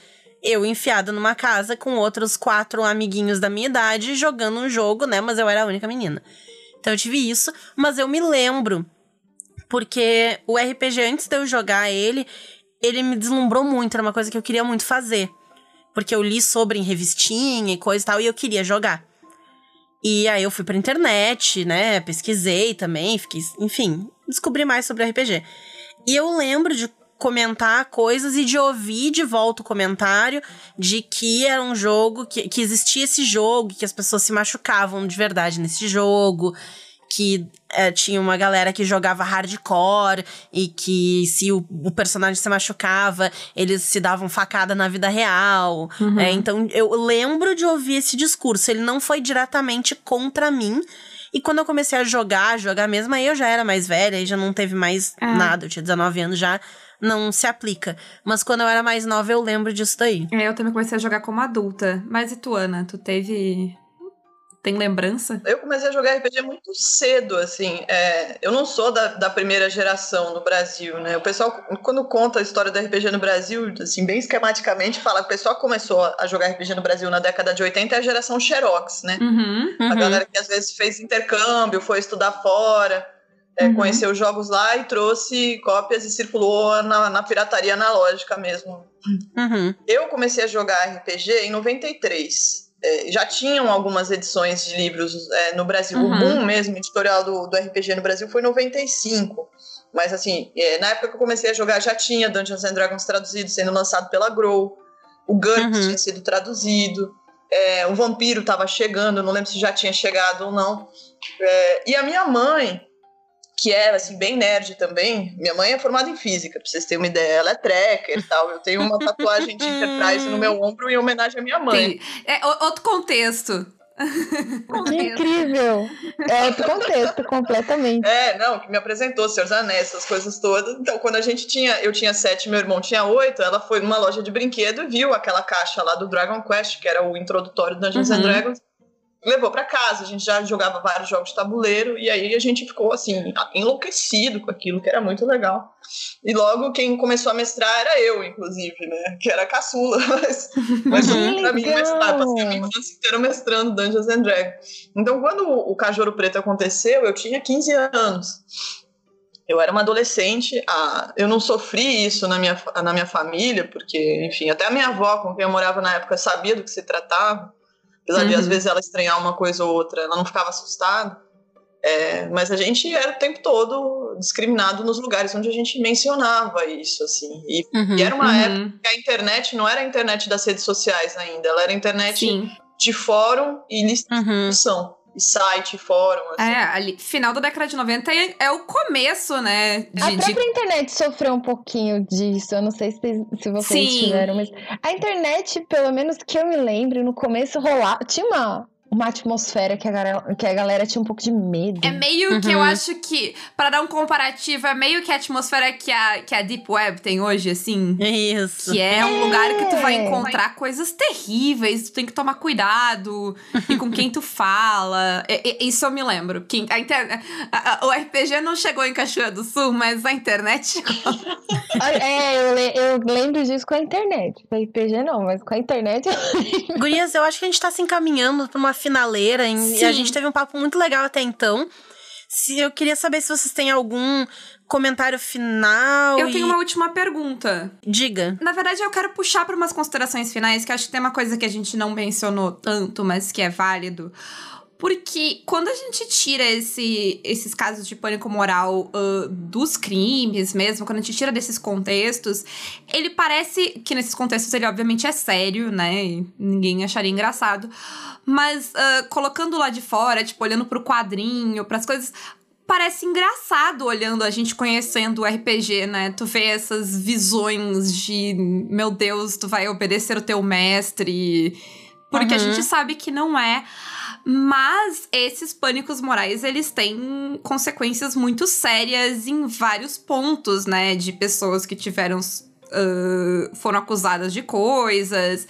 Eu enfiada numa casa com outros quatro amiguinhos da minha idade jogando um jogo, né? Mas eu era a única menina. Então eu tive isso, mas eu me lembro porque o RPG, antes de eu jogar ele, ele me deslumbrou muito, era uma coisa que eu queria muito fazer. Porque eu li sobre em revistinha e coisa e tal, e eu queria jogar. E aí eu fui pra internet, né? Pesquisei também, fiquei, enfim, descobri mais sobre RPG. E eu lembro de comentar coisas e de ouvir de volta o comentário de que era um jogo, que, que existia esse jogo, que as pessoas se machucavam de verdade nesse jogo, que é, tinha uma galera que jogava hardcore e que se o, o personagem se machucava, eles se davam facada na vida real. Uhum. É, então eu lembro de ouvir esse discurso. Ele não foi diretamente contra mim. E quando eu comecei a jogar, jogar mesmo, aí eu já era mais velha e já não teve mais É. nada. Eu tinha 19 anos já, não se aplica. Mas quando eu era mais nova, eu lembro disso daí. É, eu também comecei a jogar como adulta. Mas e tu, Ana? Tu teve. Tem lembrança? Eu comecei a jogar RPG muito cedo, assim. é, eu não sou da, da primeira geração no Brasil, né? O pessoal, quando conta a história do RPG no Brasil, assim, bem esquematicamente, fala que o pessoal que começou a jogar RPG no Brasil na década de 80 é a geração Xerox, né? Uhum. A Uhum. galera que às vezes fez intercâmbio, foi estudar fora, é, Uhum. conheceu os jogos lá e trouxe cópias e circulou na, na pirataria analógica mesmo. Uhum. Eu comecei a jogar RPG em 93. É, já tinham algumas edições de livros é, no Brasil. Uhum. O boom mesmo editorial do, do RPG no Brasil foi em 95. Mas assim, é, na época que eu comecei a jogar já tinha Dungeons and Dragons traduzido, sendo lançado pela Grow. O GURPS Uhum. tinha sido traduzido. É, o Vampiro estava chegando, não lembro se já tinha chegado ou não. É, e a minha mãe, que é assim, bem nerd também, minha mãe é formada em física, pra vocês terem uma ideia, ela é tracker e tal. Eu tenho uma tatuagem de Enterprise no meu ombro em homenagem à minha mãe. Tem- É outro contexto. [LAUGHS] Que incrível! É outro contexto, completamente. É, não, que me apresentou, Senhor dos Anéis, essas coisas todas. Então, quando a gente tinha, eu tinha sete, meu irmão tinha oito, ela foi numa loja de brinquedo e viu aquela caixa lá do Dragon Quest, que era o introdutório do Dungeons Uhum. and Dragons, levou pra casa. A gente já jogava vários jogos de tabuleiro e aí a gente ficou assim enlouquecido com aquilo, que era muito legal. E logo quem começou a mestrar era eu, inclusive, né? Que era caçula, [LAUGHS] mas, mas pra mim mestrar, passei a minha infância inteira mestrando Dungeons and Dragons. Então, quando o Cajoro Preto aconteceu, eu tinha 15 anos. Eu era uma adolescente, ah, eu não sofri isso na minha, na minha família, porque, enfim, até a minha avó, com quem eu morava na época, sabia do que se tratava. Apesar de, Uhum. às vezes, ela estranhar uma coisa ou outra, ela não ficava assustada. É, mas a gente era o tempo todo discriminado nos lugares onde a gente mencionava isso, assim. E, Uhum. e era uma Uhum. época que a internet não era a internet das redes sociais ainda, ela era a internet Sim. de fórum e lista de Uhum. discussão. E site, fórum, assim. É, ali, final da década de 90 é, é o começo, né? De, A de- própria internet sofreu um pouquinho disso. Eu não sei se, se vocês Sim. tiveram, mas a internet, pelo menos que eu me lembro, no começo rolava. Tinha uma, uma atmosfera que a, galera, que a galera tinha um pouco de medo. É meio que eu Uhum. acho que, pra dar um comparativo, é meio que a atmosfera que a, que a Deep Web tem hoje, assim. Isso. Que é um lugar que tu vai É. encontrar coisas terríveis, tu tem que tomar cuidado e com quem tu fala. É- é- isso eu me lembro. Que a inter- a- a- o RPG não chegou em Cachoeira do Sul, mas a internet. [LAUGHS] É, eu, le- eu lembro disso com a internet. Com a RPG não, mas com a internet. Gurias, eu acho que a gente tá se encaminhando pra uma finaleira em- e Sim. a gente teve um papo muito legal até então. Se eu queria saber se vocês têm algum comentário final. Eu e- tenho uma última pergunta. Diga. Na verdade, eu quero puxar para umas considerações finais, que acho que tem uma coisa que a gente não mencionou tanto, mas que é válido. Porque quando a gente tira esse, esses casos de pânico moral ah, dos crimes mesmo, quando a gente tira desses contextos, ele parece que nesses contextos ele obviamente é sério, né? E ninguém acharia engraçado. Mas ah, colocando lá de fora, tipo, olhando pro quadrinho, pras coisas, parece engraçado olhando a gente conhecendo o RPG, né? Tu vê essas visões de, meu Deus, tu vai obedecer o teu mestre. Porque uhum. a gente sabe que não é. Mas esses pânicos morais, eles têm consequências muito sérias em vários pontos, né? De pessoas que tiveram. Uh, foram acusadas de coisas,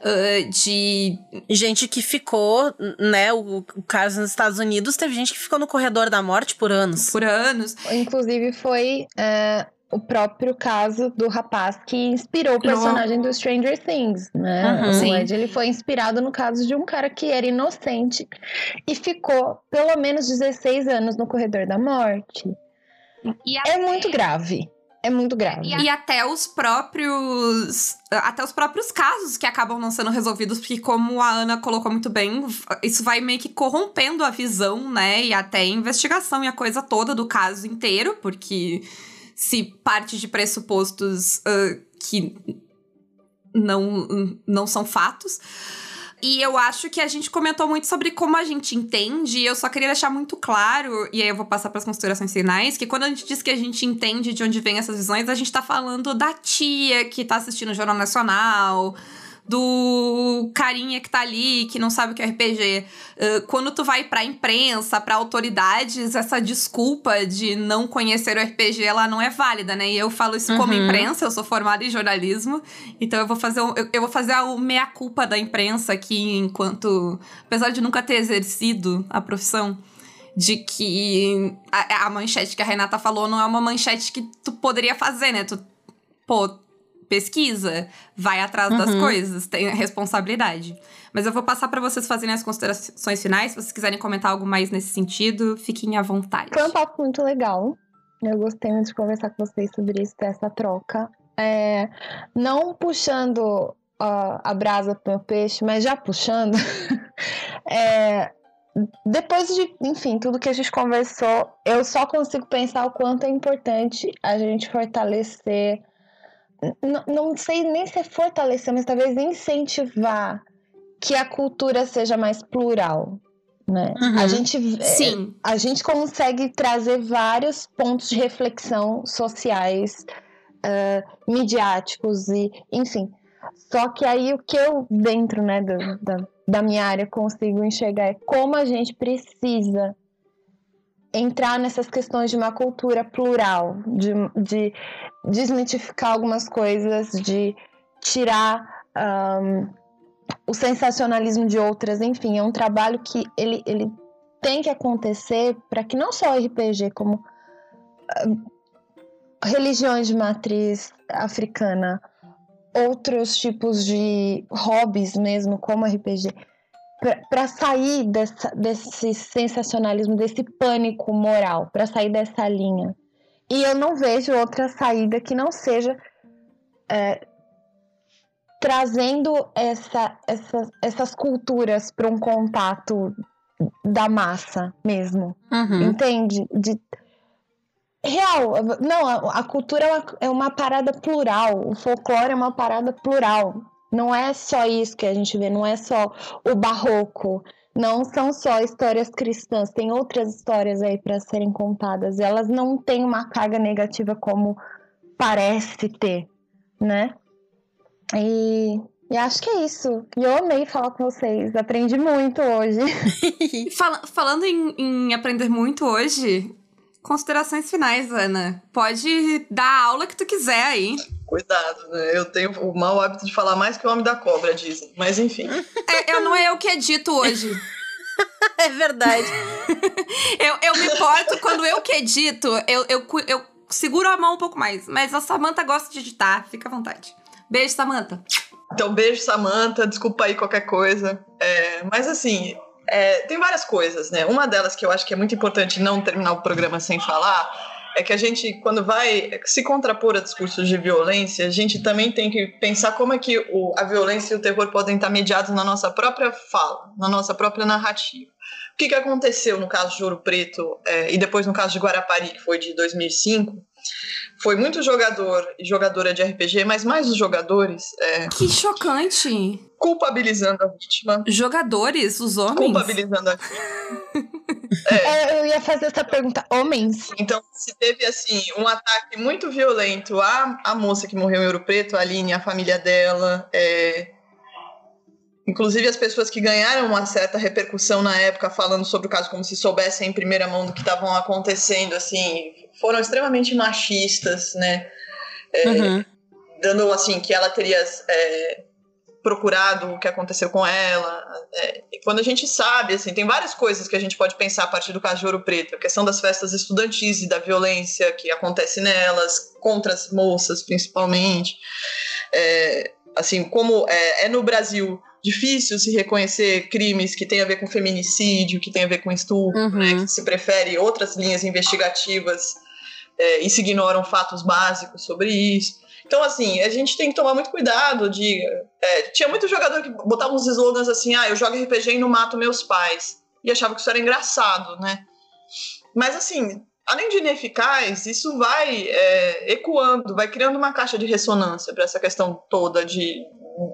uh, de. Gente que ficou, né? O, o, caso nos Estados Unidos teve gente que ficou no corredor da morte por anos. Por anos. Inclusive, foi é, o próprio caso do rapaz que inspirou o personagem do Stranger Things, né? Uhum, o Ed, ele foi inspirado no caso de um cara que era inocente e ficou pelo menos 16 anos no corredor da morte. É muito grave. É muito grave. E, até os próprios. Até os próprios casos que acabam não sendo resolvidos, porque, como a Ana colocou muito bem, isso vai meio que corrompendo a visão, né? E até a investigação e a coisa toda do caso inteiro, porque se parte de pressupostos uh, que não, não são fatos. E eu acho que a gente comentou muito sobre como a gente entende, e eu só queria deixar muito claro, e aí eu vou passar para as considerações finais, que quando a gente diz que a gente entende de onde vem essas visões, a gente está falando da tia que está assistindo o Jornal Nacional, do carinha que tá ali, que não sabe o que é RPG. Uh, quando tu vai pra imprensa, pra autoridades, essa desculpa de não conhecer o RPG, ela não é válida, né? E eu falo isso uhum. como imprensa, eu sou formada em jornalismo, então eu vou fazer, um, eu, eu, vou fazer a meia-culpa da imprensa aqui, enquanto... Apesar de nunca ter exercido a profissão, de que a, a manchete que a Renata falou não é uma manchete que tu poderia fazer, né? Tu, pô, pesquisa, vai atrás uhum. das coisas, tem responsabilidade. Mas eu vou passar para vocês fazerem as considerações finais. Se vocês quiserem comentar algo mais nesse sentido, fiquem à vontade. Foi um papo muito legal. Eu gostei muito de conversar com vocês sobre isso, ter essa troca. É, não puxando uh, a brasa pro meu peixe, mas já puxando. [LAUGHS] é, depois de, enfim, tudo que a gente conversou, eu só consigo pensar o quanto é importante a gente fortalecer não, sei nem se é fortalecer, mas talvez incentivar que a cultura seja mais plural. Né? Uhum. A, gente, é, Sim. a gente consegue trazer vários pontos de reflexão sociais, uh, midiáticos e, enfim. Só que aí o que eu, dentro né, do, da, da minha área, consigo enxergar é como a gente precisa entrar nessas questões de uma cultura plural, de, de desmitificar algumas coisas, de tirar um, o sensacionalismo de outras, enfim, é um trabalho que ele, ele tem que acontecer para que não só o RPG, como uh, religiões de matriz africana, outros tipos de hobbies mesmo, como RPG, para sair dessa, desse sensacionalismo, desse pânico moral, para sair dessa linha. E eu não vejo outra saída que não seja é, trazendo essa, essa, essas culturas para um contato da massa mesmo. Uhum. Entende? De, real, não, a, a cultura é uma, é uma parada plural, o folclore é uma parada plural. Não é só isso que a gente vê, não é só o barroco, não são só histórias cristãs, tem outras histórias aí para serem contadas. Elas não têm uma carga negativa como parece ter, né? E, e acho que é isso. E eu amei falar com vocês, aprendi muito hoje. [LAUGHS] Fal falando em, em aprender muito hoje, considerações finais, Ana. Pode dar a aula que tu quiser aí. Cuidado, né? Eu tenho o mau hábito de falar mais que o homem da cobra, dizem. Mas enfim. É, eu não é eu que edito hoje. [LAUGHS] é verdade. [LAUGHS] eu, eu me importo quando eu que edito, eu, eu, eu seguro a mão um pouco mais. Mas a Samanta gosta de editar, fica à vontade. Beijo, Samanta. Então, beijo, Samanta. Desculpa aí qualquer coisa. É, mas assim, é, tem várias coisas, né? Uma delas que eu acho que é muito importante não terminar o programa sem falar é que a gente, quando vai se contrapor a discursos de violência, a gente também tem que pensar como é que o, a violência e o terror podem estar mediados na nossa própria fala, na nossa própria narrativa. O que, que aconteceu no caso de Ouro Preto é, e depois no caso de Guarapari, que foi de 2005, foi muito jogador e jogadora de RPG, mas mais os jogadores. É, que chocante! Culpabilizando a vítima. Jogadores, os homens? Culpabilizando a vítima. [LAUGHS] É, eu ia fazer essa pergunta. Homens? Então, se teve, assim, um ataque muito violento à, à moça que morreu em Ouro Preto, a Aline, a família dela, é... inclusive as pessoas que ganharam uma certa repercussão na época, falando sobre o caso como se soubessem em primeira mão do que estavam acontecendo, assim, foram extremamente machistas, né? É, Uhum. dando assim que ela teria é, procurado o que aconteceu com ela. É, e quando a gente sabe, assim, tem várias coisas que a gente pode pensar a partir do caso de Ouro Preto, a questão das festas estudantis e da violência que acontece nelas, contra as moças principalmente. É, assim, como é, é no Brasil difícil se reconhecer crimes que têm a ver com feminicídio, que têm a ver com estupro, Uhum. né, que se prefere outras linhas investigativas é, e se ignoram fatos básicos sobre isso. Então, assim, a gente tem que tomar muito cuidado de. é, tinha muito jogador que botava uns slogans assim, ah, eu jogo RPG e não mato meus pais. E achava que isso era engraçado, né? Mas, assim, além de ineficaz, isso vai é, ecoando, vai criando uma caixa de ressonância para essa questão toda de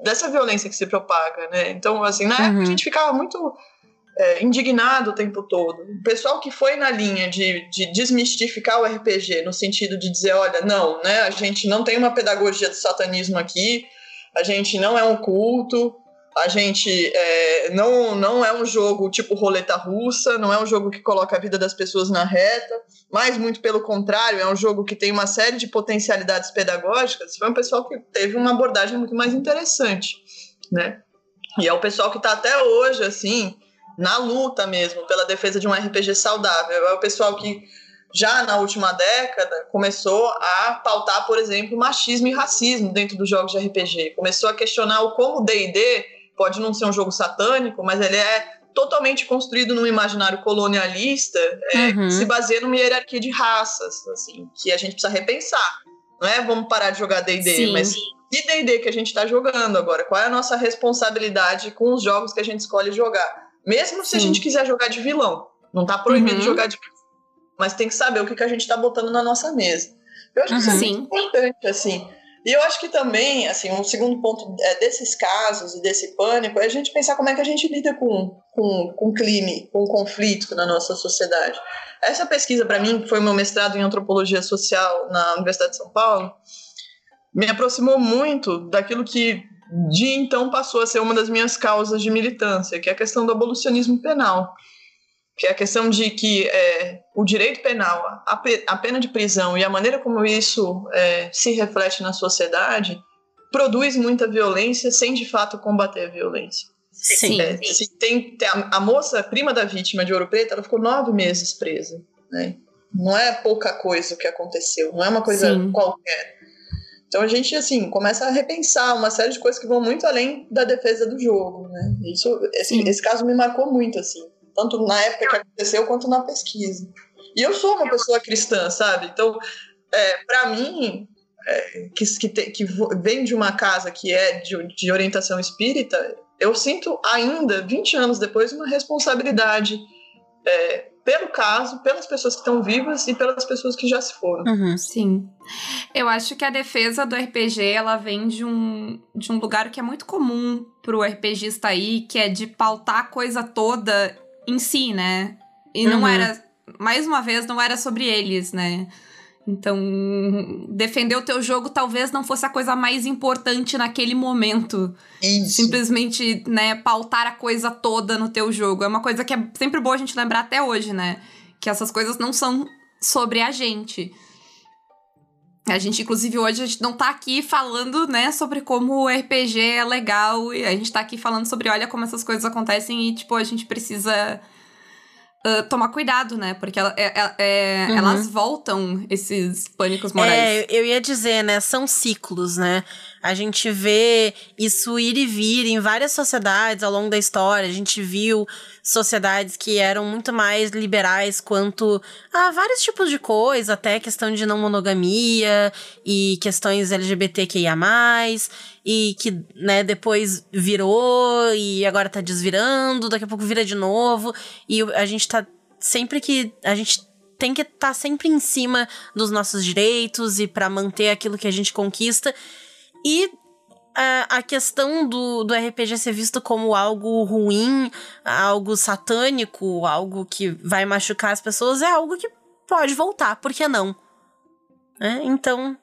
dessa violência que se propaga, né? Então, assim, na época Uhum. a gente ficava muito é, indignado o tempo todo. O pessoal que foi na linha de, de desmistificar o RPG, no sentido de dizer, olha, não, né, a gente não tem uma pedagogia do satanismo aqui, a gente não é um culto, a gente é, não, não é um jogo tipo roleta russa, não é um jogo que coloca a vida das pessoas na reta, mas muito pelo contrário, é um jogo que tem uma série de potencialidades pedagógicas. Foi um pessoal que teve uma abordagem muito mais interessante, né? E é o pessoal que está até hoje, assim, na luta mesmo, pela defesa de um RPG saudável. É o pessoal que já na última década começou a pautar, por exemplo, machismo e racismo dentro dos jogos de RPG. Começou a questionar o como o D&D pode não ser um jogo satânico, mas ele é totalmente construído num imaginário colonialista é, Uhum. que se baseia numa hierarquia de raças, assim, que a gente precisa repensar. Não é vamos parar de jogar D&D, mas que D&D que a gente está jogando agora? Qual é a nossa responsabilidade com os jogos que a gente escolhe jogar? Mesmo se a Sim. gente quiser jogar de vilão. Não tá proibido Uhum. jogar de vilão. Mas tem que saber o que, que a gente tá botando na nossa mesa. Eu acho que isso é Uhum. muito importante, assim. E eu acho que também, assim, um segundo ponto é, desses casos e desse pânico é a gente pensar como é que a gente lida com, com, com crime, com conflito na nossa sociedade. Essa pesquisa, para mim, que foi meu mestrado em antropologia social na Universidade de São Paulo, me aproximou muito daquilo que de então passou a ser uma das minhas causas de militância, que é a questão do abolicionismo penal, que é a questão de que é, o direito penal, a, a pena de prisão e a maneira como isso é, se reflete na sociedade produz muita violência sem de fato combater a violência. Sim. É, se tem, tem a, a moça, prima da vítima de Ouro Preto, ela ficou nove meses presa. Né? Não é pouca coisa o que aconteceu, não é uma coisa Sim. qualquer. Então a gente assim começa a repensar uma série de coisas que vão muito além da defesa do jogo, né? Isso, esse, esse caso me marcou muito assim, tanto na época que aconteceu quanto na pesquisa. E eu sou uma pessoa cristã, sabe? Então, é, para mim, é, que, que, te- que vem de uma casa que é de, de orientação espírita, eu sinto ainda, 20 anos depois, uma responsabilidade é, pelo caso, pelas pessoas que estão vivas e pelas pessoas que já se foram. Uhum. Sim. Eu acho que a defesa do RPG, ela vem de um, de um lugar que é muito comum pro RPGista aí, que é de pautar a coisa toda em si, né? E não Uhum. era, mais uma vez, não era sobre eles, né? Então, defender o teu jogo talvez não fosse a coisa mais importante naquele momento. Isso. Simplesmente, né, pautar a coisa toda no teu jogo. É uma coisa que é sempre boa a gente lembrar até hoje, né? Que essas coisas não são sobre a gente. A gente, inclusive, hoje a gente não tá aqui falando, né, sobre como o RPG é legal. E a gente tá aqui falando sobre, olha, como essas coisas acontecem e, tipo, a gente precisa ah, tomar cuidado, né? Porque ela- é- é- é- Uhum. elas voltam, esses pânicos morais. É, eu ia dizer, né? São ciclos, né? A gente vê isso ir e vir em várias sociedades ao longo da história. A gente viu sociedades que eram muito mais liberais quanto a vários tipos de coisa, até questão de não monogamia e questões LGBTQIA+, e que, né, depois virou e agora tá desvirando, daqui a pouco vira de novo, e a gente tá sempre que a gente tem que estar sempre em cima dos nossos direitos e para manter aquilo que a gente conquista. E a, a questão do, do RPG ser visto como algo ruim, algo satânico, algo que vai machucar as pessoas, é algo que pode voltar, por que não? É, então,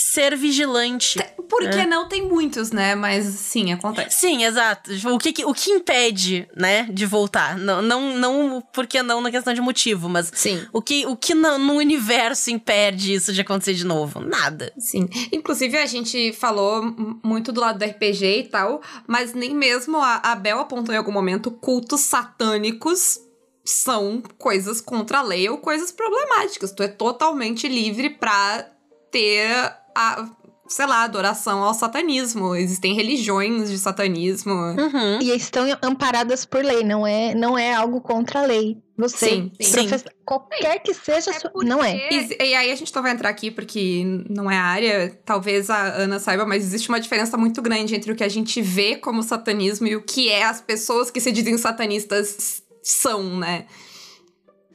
ser vigilante. Porque É. não tem muitos, né? Mas sim, acontece. Sim, exato. Tipo, O que, o que impede, né, de voltar? Não, não, não porque não na questão de motivo, mas Sim. o que, o que no, no universo impede isso de acontecer de novo? Nada. Sim. Inclusive, a gente falou muito do lado do RPG e tal, mas nem mesmo a, a Bel apontou em algum momento cultos satânicos são coisas contra a lei ou coisas problemáticas. Tu é totalmente livre pra ter a, sei lá, adoração ao satanismo. Existem religiões de satanismo. Uhum. E estão amparadas por lei, não é, não é algo contra a lei. Você, Sim, sim. qualquer que seja, sua- não é. E, e aí a gente não vai entrar aqui porque não é a área, talvez a Ana saiba, mas existe uma diferença muito grande entre o que a gente vê como satanismo e o que é as pessoas que se dizem satanistas são, né?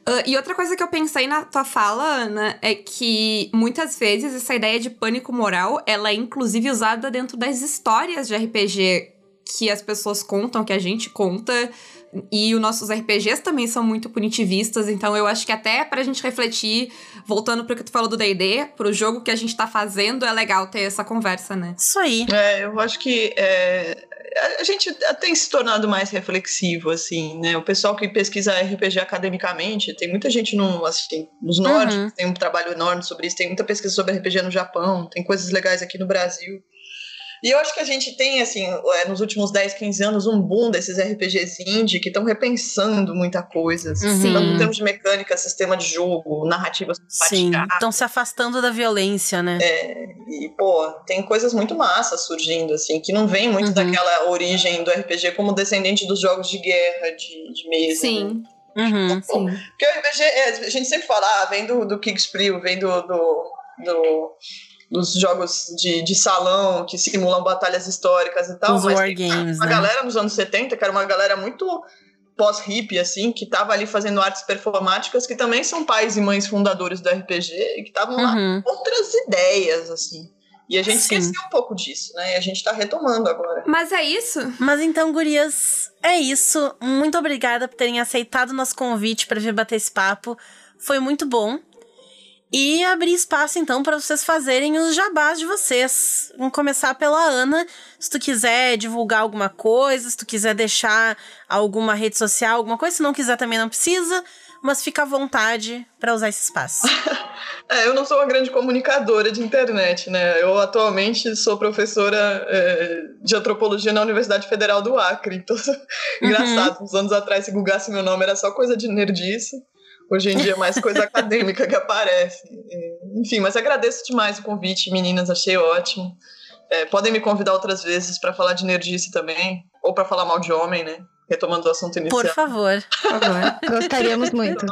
Ah, e outra coisa que eu pensei na tua fala, Ana, é que muitas vezes essa ideia de pânico moral, ela é inclusive usada dentro das histórias de RPG que as pessoas contam, que a gente conta, e os nossos RPGs também são muito punitivistas, então eu acho que até pra gente refletir, voltando pro que tu falou do D&D, pro jogo que a gente tá fazendo, é legal ter essa conversa, né? Isso aí. É, eu acho que é, a- gente tem se tornado mais reflexivo, assim, né? O pessoal que pesquisa RPG academicamente, tem muita gente no, assim, nos nórdicos, Uhum. tem um trabalho enorme sobre isso, tem muita pesquisa sobre RPG no Japão, tem coisas legais aqui no Brasil. E eu acho que a gente tem, assim, é, nos últimos 10, 15 anos, um boom desses RPGs indie que estão repensando muita coisa. assim, Uhum. em termos de mecânica, sistema de jogo, narrativa Sim. Estão se afastando da violência, né? E, pô, tem coisas muito massas surgindo, assim, que não vem muito Uhum. daquela origem do RPG como descendente dos jogos de guerra, de, de mesa. né? Sim, Uhum. sim. Porque o RPG, é, a gente sempre fala, ah, vem do, do Kickspree, vem do, do, do- dos jogos de, de salão que simulam batalhas históricas e tal. Os mas tem wargames, uma né? galera nos anos 70, que era uma galera muito pós-hip, assim, que tava ali fazendo artes performáticas, que também são pais e mães fundadores do RPG, e que estavam lá Uhum. outras ideias, assim. E a gente Sim. esqueceu um pouco disso, né? E a gente tá retomando agora. Mas é isso? Mas então, gurias, é isso. Muito obrigada por terem aceitado o nosso convite para vir bater esse papo. Foi muito bom. E abrir espaço, então, para vocês fazerem os jabás de vocês. Vamos começar pela Ana. Se tu quiser divulgar alguma coisa, se tu quiser deixar alguma rede social, alguma coisa. Se não quiser, também não precisa. Mas fica à vontade para usar esse espaço. [LAUGHS] É, eu não sou uma grande comunicadora de internet, né? Eu atualmente sou professora é, de antropologia na Universidade Federal do Acre. Então, [LAUGHS] engraçado, uns anos atrás, se googasse meu nome, era só coisa de nerdice. Hoje em dia é mais coisa acadêmica que aparece. É, Enfim, mas agradeço demais o convite, meninas, achei ótimo. É, podem me convidar outras vezes para falar de nerdice também, ou para falar mal de homem, né? Retomando o assunto inicial. Por favor. Por favor. Gostaríamos [LAUGHS] muito.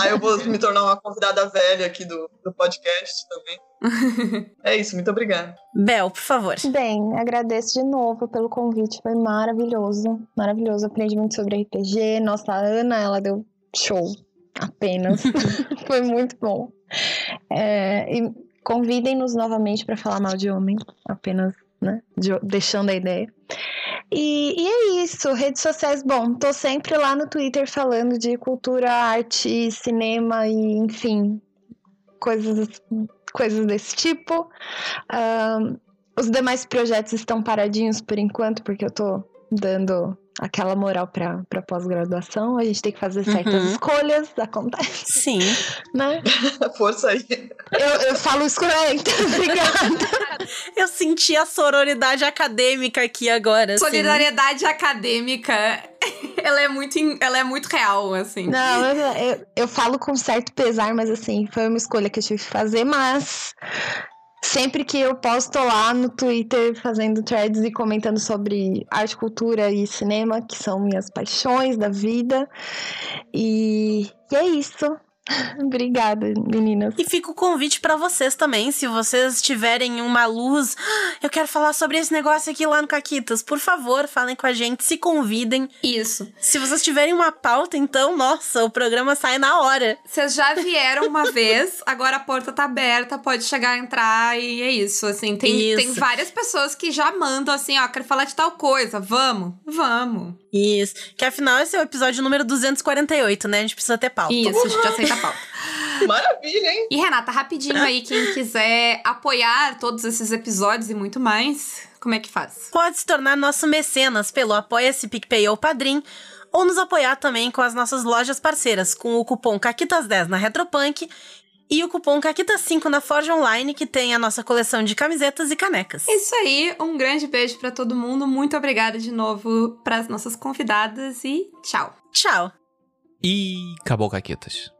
Aí eu vou me tornar uma convidada velha aqui do, do podcast também. [LAUGHS] É isso, muito obrigada. Bel, por favor. Bem, agradeço de novo pelo convite, foi maravilhoso, maravilhoso. Aprendi muito sobre RPG. Nossa, a Ana, ela deu show, apenas. [LAUGHS] foi muito bom. É, e convidem-nos novamente para falar mal de homem, apenas, né? de- deixando a ideia. E, e é isso, redes sociais, bom, tô sempre lá no Twitter falando de cultura, arte, cinema e, enfim, coisas, coisas desse tipo. Ahn, os demais projetos estão paradinhos por enquanto, porque eu tô dando aquela moral pra, pra pós-graduação. A gente tem que fazer certas Uhum. escolhas, acontece, Sim. [LAUGHS] né? [LAUGHS] Força aí. Eu, eu falo escuramente, [LAUGHS] obrigada. Eu senti a sororidade acadêmica aqui agora. assim. Solidariedade acadêmica, ela é muito, ela é muito real, assim. Não, eu, eu, eu falo com certo pesar, mas assim, foi uma escolha que eu tive que fazer, mas sempre que eu posto lá no Twitter fazendo threads e comentando sobre arte, cultura e cinema, que são minhas paixões da vida. E, e é isso. [LAUGHS] Obrigada, meninas. E fica o convite para vocês também, se vocês tiverem uma luz, "Ah, [GASPS] eu quero falar sobre esse negócio aqui lá no Caquitas, por favor, falem com a gente, se convidem. Isso. Se vocês tiverem uma pauta, então, nossa, o programa sai na hora. Vocês já vieram uma [LAUGHS] vez, agora a porta tá aberta, pode chegar, entrar e é isso. Assim, tem, Isso. tem várias pessoas que já mandam assim, ó, quero falar de tal coisa. Vamos? Vamos. Isso. Que afinal esse é o episódio número 248, né? A gente precisa ter pauta. Isso, a gente aceita [LAUGHS] a pauta. [LAUGHS] Maravilha, hein? E Renata, rapidinho aí, quem quiser apoiar todos esses episódios e muito mais, como é que faz? Pode se tornar nosso mecenas pelo Apoia-se PicPay ou Padrim, ou nos apoiar também com as nossas lojas parceiras, com o cupom CAQUITAS10 na Retropunk e o cupom CAQUITAS5 na Forja Online, que tem a nossa coleção de camisetas e canecas. Isso aí, um grande beijo pra todo mundo. Muito obrigada de novo pras nossas convidadas e tchau. Tchau! E acabou, Caquetas.